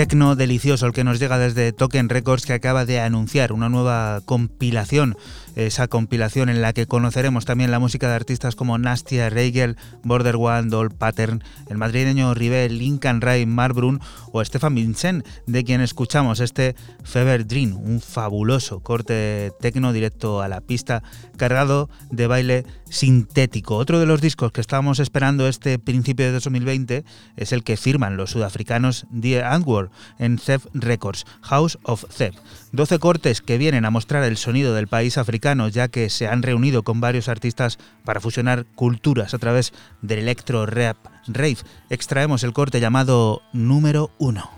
tecno delicioso el que nos llega desde Token Records que acaba de anunciar una nueva compilación esa compilación en la que conoceremos también la música de artistas como Nastia Reigel, Border One, Doll Pattern, el madrileño Rivel, Lincoln Ray, Marbrun o Stefan Vincent, de quien escuchamos este Fever Dream, un fabuloso corte tecno directo a la pista cargado de baile sintético. Otro de los discos que estábamos esperando este principio de 2020 es el que firman los sudafricanos Die Antwoord en Zev Records, House of Zev. 12 cortes que vienen a mostrar el sonido del país africano, ya que se han reunido con varios artistas para fusionar culturas a través del electro rap rave. Extraemos el corte llamado número 1.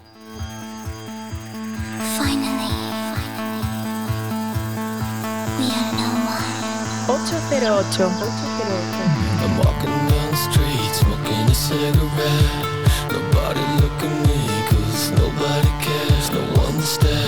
I'm walking down the street, smoking a cigarette. Nobody look at me, cause nobody cares, no one stares.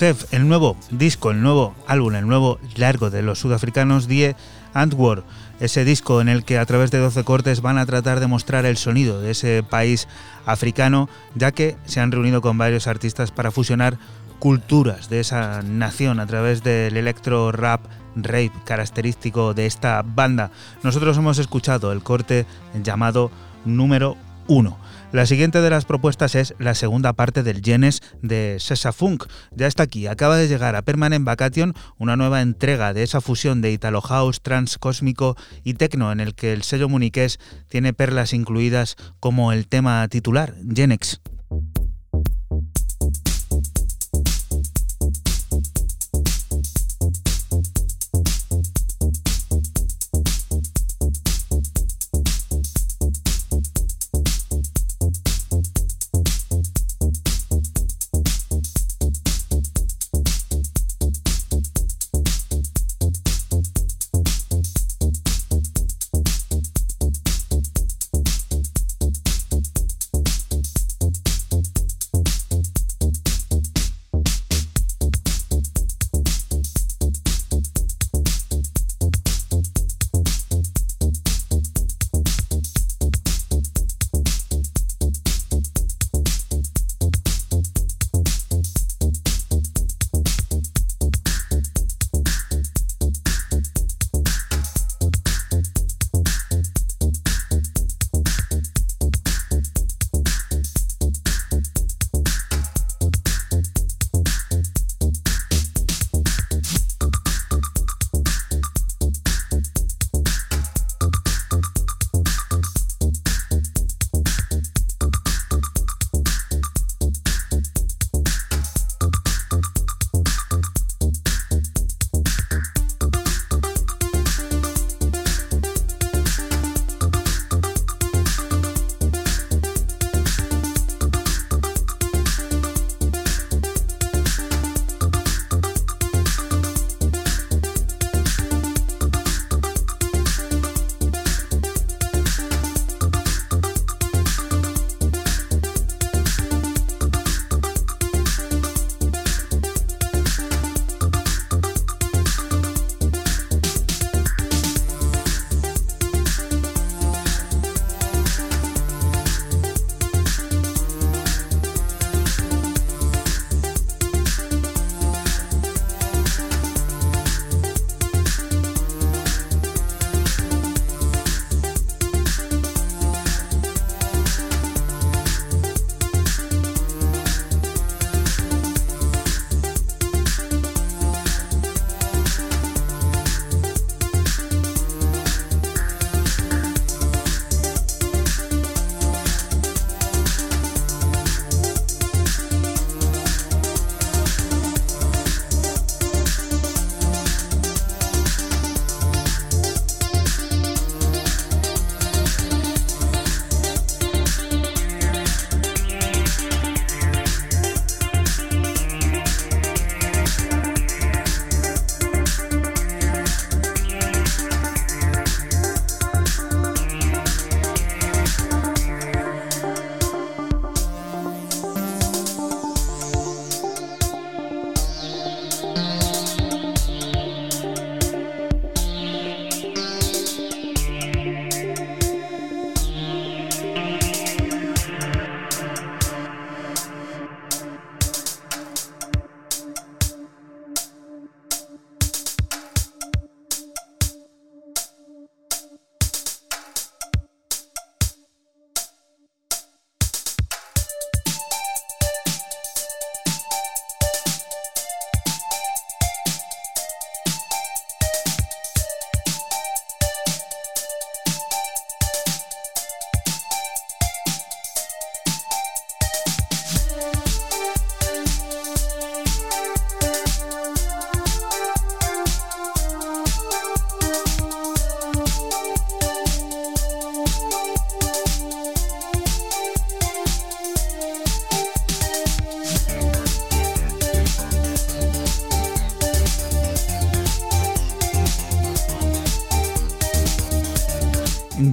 El nuevo disco, el nuevo álbum, el nuevo largo de los sudafricanos Die Antwoord, ese disco en el que a través de 12 cortes van a tratar de mostrar el sonido de ese país africano, ya que se han reunido con varios artistas para fusionar culturas de esa nación a través del electro rap rape característico de esta banda. Nosotros hemos escuchado el corte llamado número 1. La siguiente de las propuestas es la segunda parte del Genes de Sesa Funk. Ya está aquí, acaba de llegar a Permanent Vacation una nueva entrega de esa fusión de Italo House, trans cósmico y techno en el que el sello muniqués tiene perlas incluidas como el tema titular, Genex.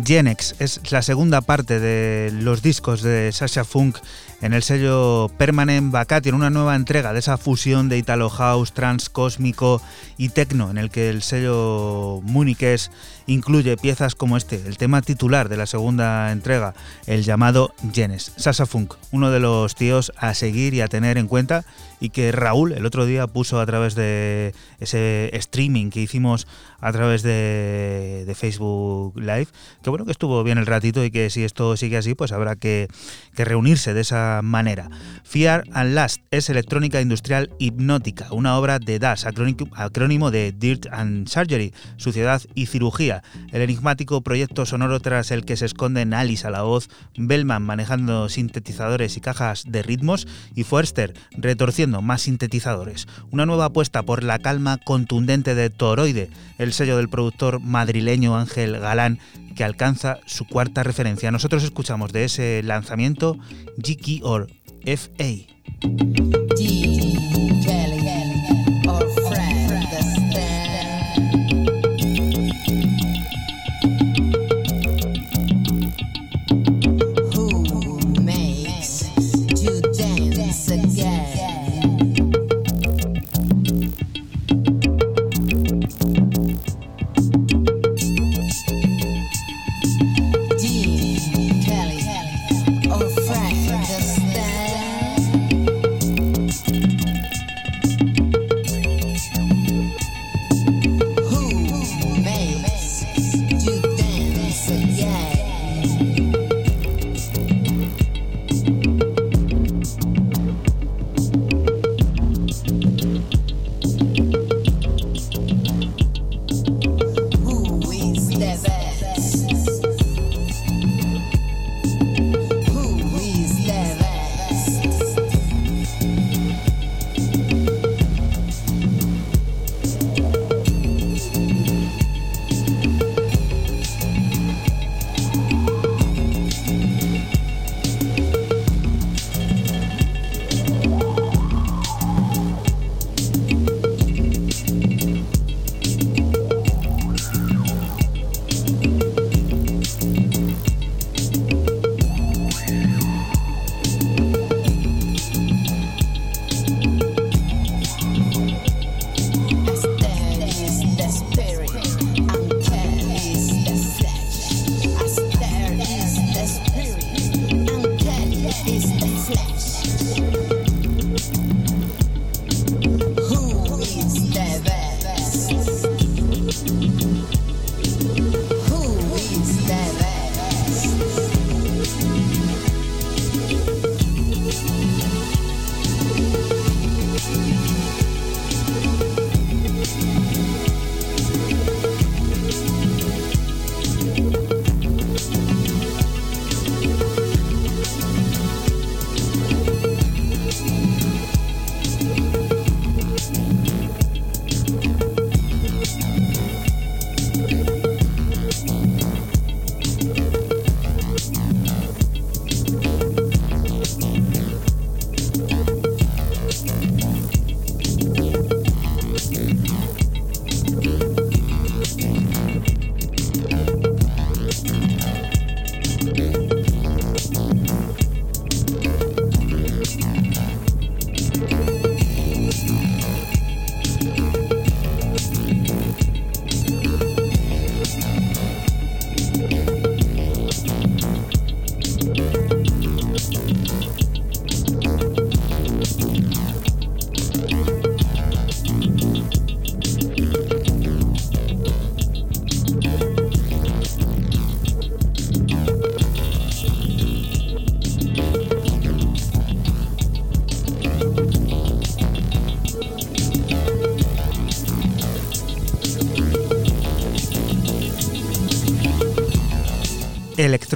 Genex. Es la segunda parte de los discos de Sasha Funk en el sello Permanent Vacation, una nueva entrega de esa fusión de Italo House, Trans Cósmico y Tecno, en el que el sello Muniques incluye piezas como este, el tema titular de la segunda entrega, el llamado Genes. Sasha Funk, uno de los tíos a seguir y a tener en cuenta y que Raúl el otro día puso a través de ese streaming que hicimos a través de, Facebook Live, que bueno que estuvo bien el ratito y que si esto sigue así pues habrá que reunirse de esa manera. Fear and Last es electrónica industrial hipnótica, una obra de DAS, acrónimo de Dirt and Surgery, suciedad y cirugía, el enigmático proyecto sonoro tras el que se esconden Alice a la voz, Bellman manejando sintetizadores y cajas de ritmos y Forster retorciendo más sintetizadores. Una nueva apuesta por la calma contundente de Toroide, el sello del productor madrileño Ángel Galán, que alcanza su cuarta referencia. Nosotros escuchamos de ese lanzamiento G or FA.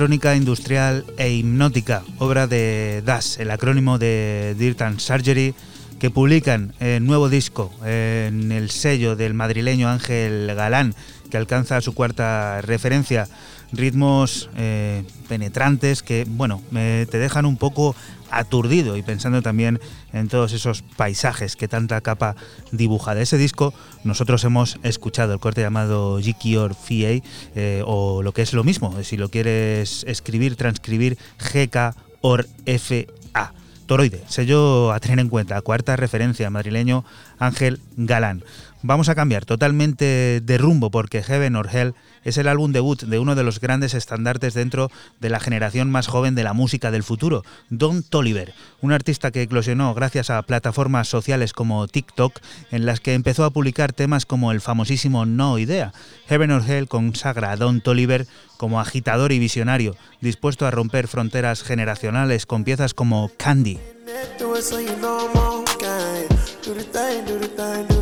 Electrónica industrial e hipnótica, obra de DAS, el acrónimo de Dirt and Surgery, que publican el nuevo disco en el sello del madrileño Ángel Galán, que alcanza su cuarta referencia. ritmos eh, penetrantes que, bueno, te dejan un poco aturdido y pensando también en todos esos paisajes que tanta capa dibuja. De ese disco nosotros hemos escuchado el corte llamado Jiki or FA eh, o lo que es lo mismo, si lo quieres escribir, transcribir GK or FA. Toroide, sello a tener en cuenta, cuarta referencia madrileño Ángel Galán. Vamos a cambiar totalmente de rumbo porque Heaven or Hell es el álbum debut de uno de los grandes estandartes dentro de la generación más joven de la música del futuro, Don Toliver, un artista que eclosionó gracias a plataformas sociales como TikTok, en las que empezó a publicar temas como el famosísimo No Idea. Heaven or Hell consagra a Don Toliver como agitador y visionario, dispuesto a romper fronteras generacionales con piezas como Candy. thing, do the thing, do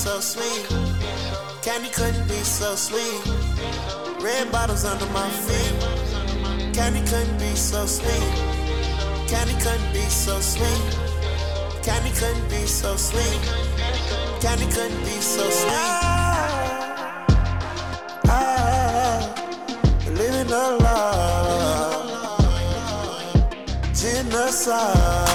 so sweet. Candy couldn't be so sweet. Red bottles under my feet. Candy couldn't be so sweet. Candy couldn't be so sweet. Candy couldn't be so sweet. Candy couldn't be so sweet. I, I, living a lie. Genocide.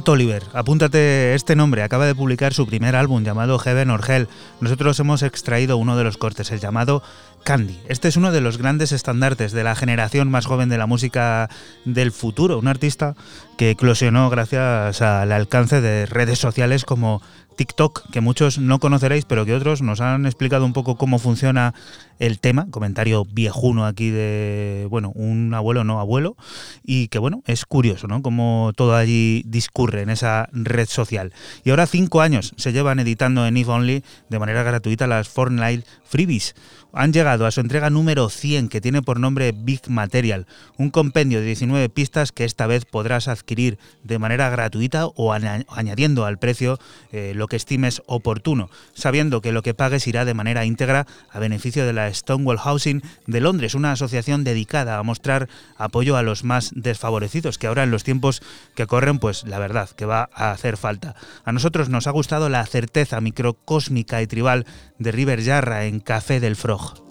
Don Toliver, apúntate este nombre, acaba de publicar su primer álbum llamado Heaven or Hell. Nosotros hemos extraído uno de los cortes, el llamado Candy. Este es uno de los grandes estandartes de la generación más joven de la música del futuro, un artista que eclosionó gracias al alcance de redes sociales como TikTok, que muchos no conoceréis, pero que otros nos han explicado un poco cómo funciona el tema, comentario viejuno aquí de, bueno, un abuelo no abuelo, y que bueno, es curioso, ¿no? Cómo todo allí discurre en esa red social. Y ahora cinco años se llevan editando en If Only de manera gratuita las Fortnite Freebies han llegado a su entrega número 100 que tiene por nombre Big Material, un compendio de 19 pistas que esta vez podrás adquirir de manera gratuita o añadiendo al precio eh, lo que estimes oportuno, sabiendo que lo que pagues irá de manera íntegra a beneficio de la Stonewall Housing de Londres, una asociación dedicada a mostrar apoyo a los más desfavorecidos, que ahora en los tiempos que corren pues la verdad que va a hacer falta. A nosotros nos ha gustado la certeza microcósmica y tribal de River Yarra en Café del Frog.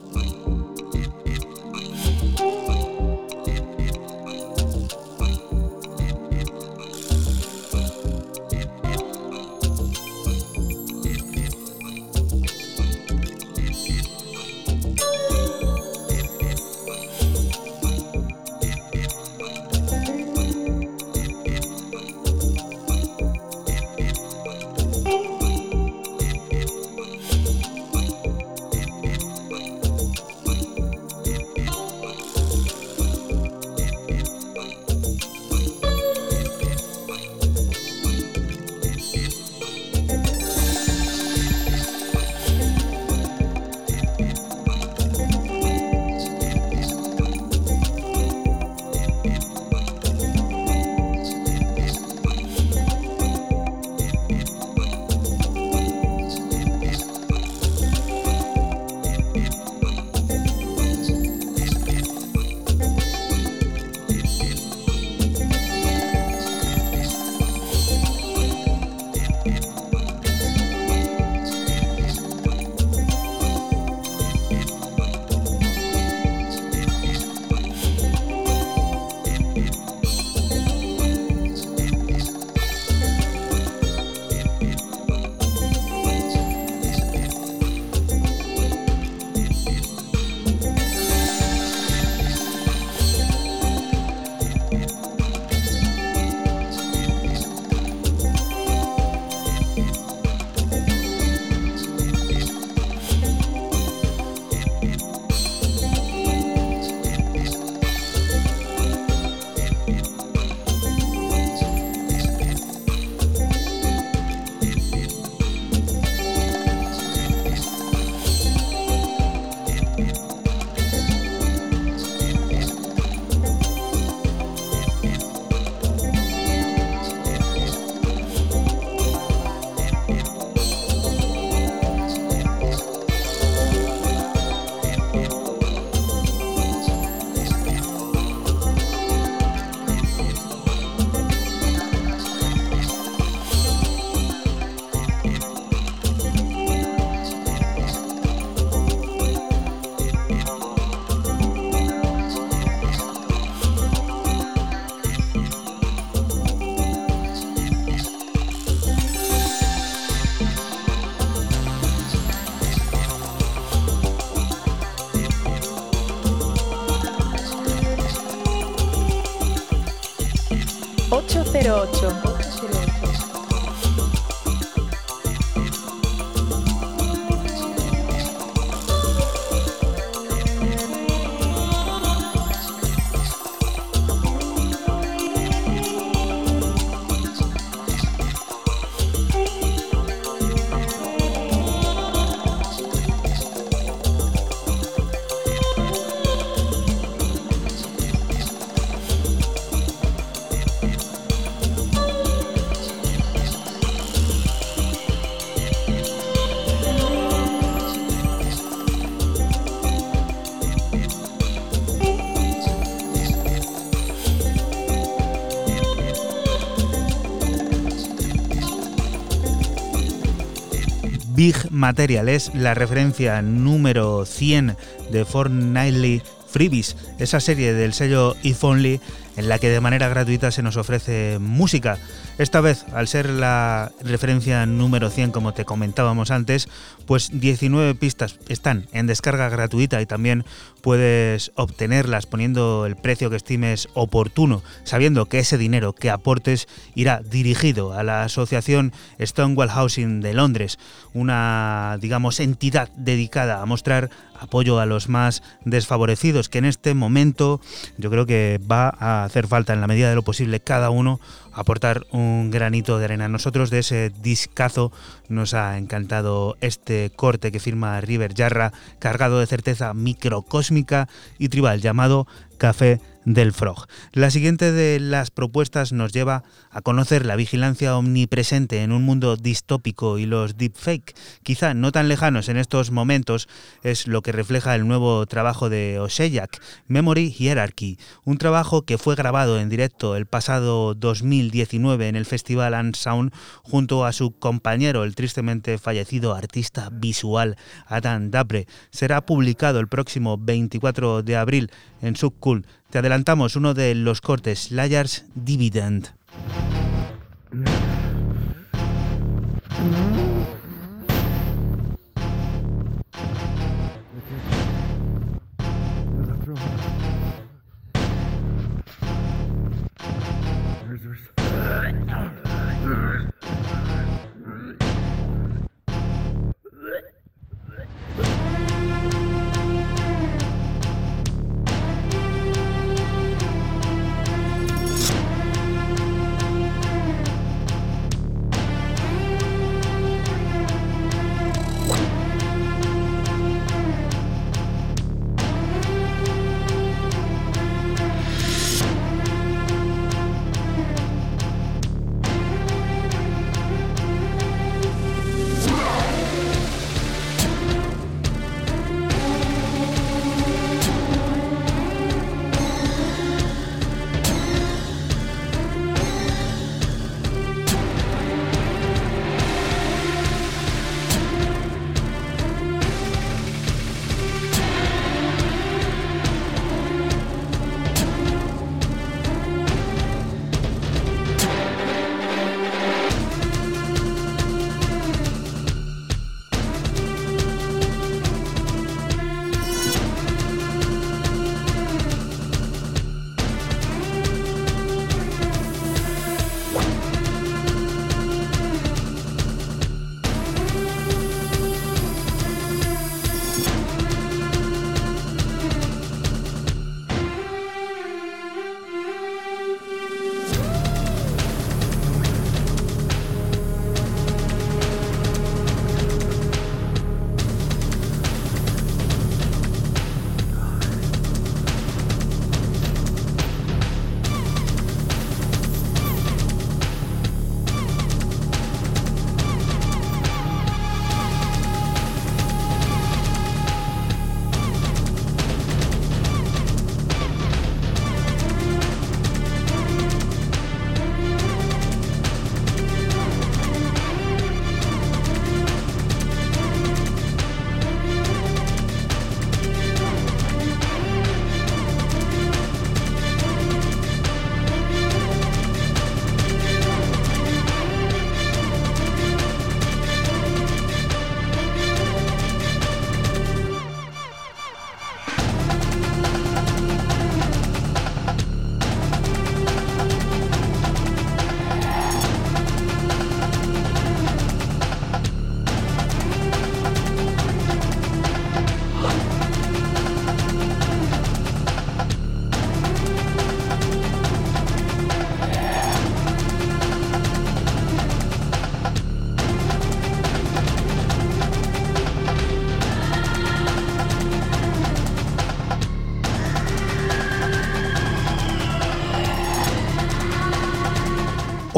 Big Material. Es la referencia número 100 de Fortnightly Freebies, esa serie del sello If Only en la que de manera gratuita se nos ofrece música. Esta vez, al ser la referencia número 100, como te comentábamos antes, pues 19 pistas están en descarga gratuita y también puedes obtenerlas poniendo el precio que estimes oportuno, sabiendo que ese dinero que aportes irá dirigido a la asociación Stonewall Housing de Londres, una, digamos, entidad dedicada a mostrar apoyo a los más desfavorecidos, que en este momento yo creo que va a hacer falta en la medida de lo posible cada uno aportar un granito de arena. nosotros de ese discazo nos ha encantado este corte que firma River Jarra, cargado de certeza microcósmica y tribal, llamado Café del Frog. La siguiente de las propuestas nos lleva a conocer la vigilancia omnipresente en un mundo distópico y los deepfake, quizá no tan lejanos en estos momentos, es lo que refleja el nuevo trabajo de Oseyak, Memory Hierarchy, un trabajo que fue grabado en directo el pasado 2019 en el Festival Unsound junto a su compañero, el tristemente fallecido artista visual Adam Dabre. Será publicado el próximo 24 de abril en Subcool. Te adelantamos uno de los cortes, Liars Dividend.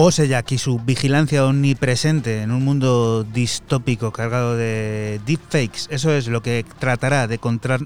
Oseyak y su vigilancia omnipresente en un mundo distópico cargado de deepfakes. Eso es lo que tratará de,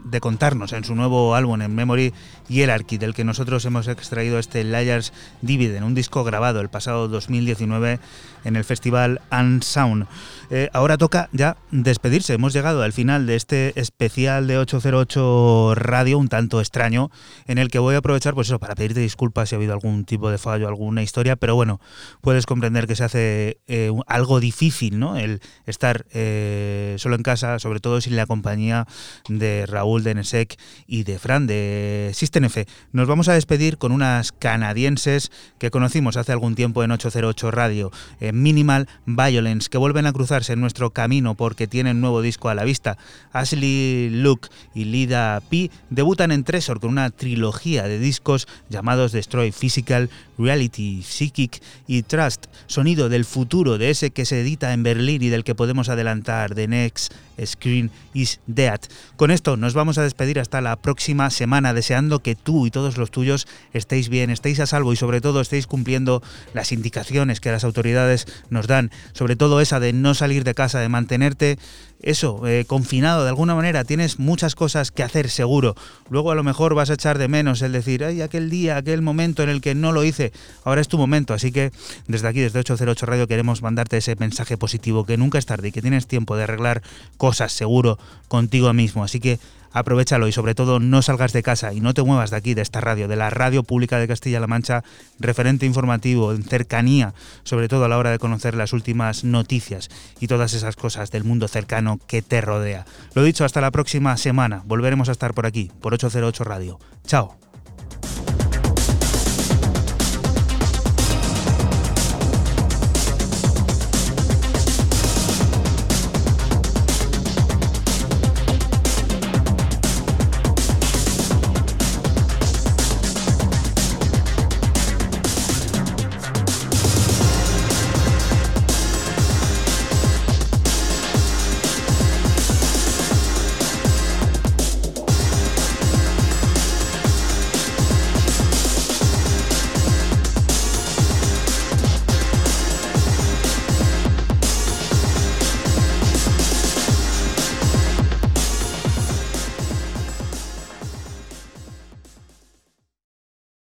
de contarnos en su nuevo álbum en Memory Hierarchy, del que nosotros hemos extraído este Liars Dividend, un disco grabado el pasado 2019 en el festival Unsound. Eh, ahora toca ya despedirse. Hemos llegado al final de este especial de 808 Radio, un tanto extraño, en el que voy a aprovechar pues eso, para pedirte disculpas si ha habido algún tipo de fallo, alguna historia, pero bueno, puedes comprender que se hace eh, algo difícil, ¿no? El estar eh, solo en casa, sobre todo sin la compañía de Raúl de Nesek y de Fran de System F. Nos vamos a despedir con unas canadienses que conocimos hace algún tiempo en 808 Radio, Minimal Violence, que vuelven a cruzarse en nuestro camino porque tienen nuevo disco a la vista. Ashley Luke y Lida P debutan en Tresor con una trilogía de discos llamados Destroy Physical, Reality Psychic y Trust, sonido del futuro, de ese que se edita en Berlín y del que podemos adelantar, The Next Screen is Dead. Con esto nos vamos a despedir hasta la próxima semana, deseando que tú y todos los tuyos estéis bien, estéis a salvo y sobre todo estéis cumpliendo las indicaciones que las autoridades nos dan, sobre todo esa de no salir de casa, de mantenerte eso, eh, confinado de alguna manera, tienes muchas cosas que hacer seguro. Luego a lo mejor vas a echar de menos el decir, ay, aquel día, aquel momento en el que no lo hice, ahora es tu momento. Así que desde aquí, desde 808 Radio, queremos mandarte ese mensaje positivo, que nunca es tarde y que tienes tiempo de arreglar cosas seguro contigo mismo. Así que aprovechalo y sobre todo no salgas de casa y no te muevas de aquí, de esta radio, de la radio pública de Castilla-La Mancha, referente informativo, en cercanía, sobre todo a la hora de conocer las últimas noticias y todas esas cosas del mundo cercano que te rodea. Lo dicho, hasta la próxima semana. Volveremos a estar por aquí, por 808 Radio. Chao.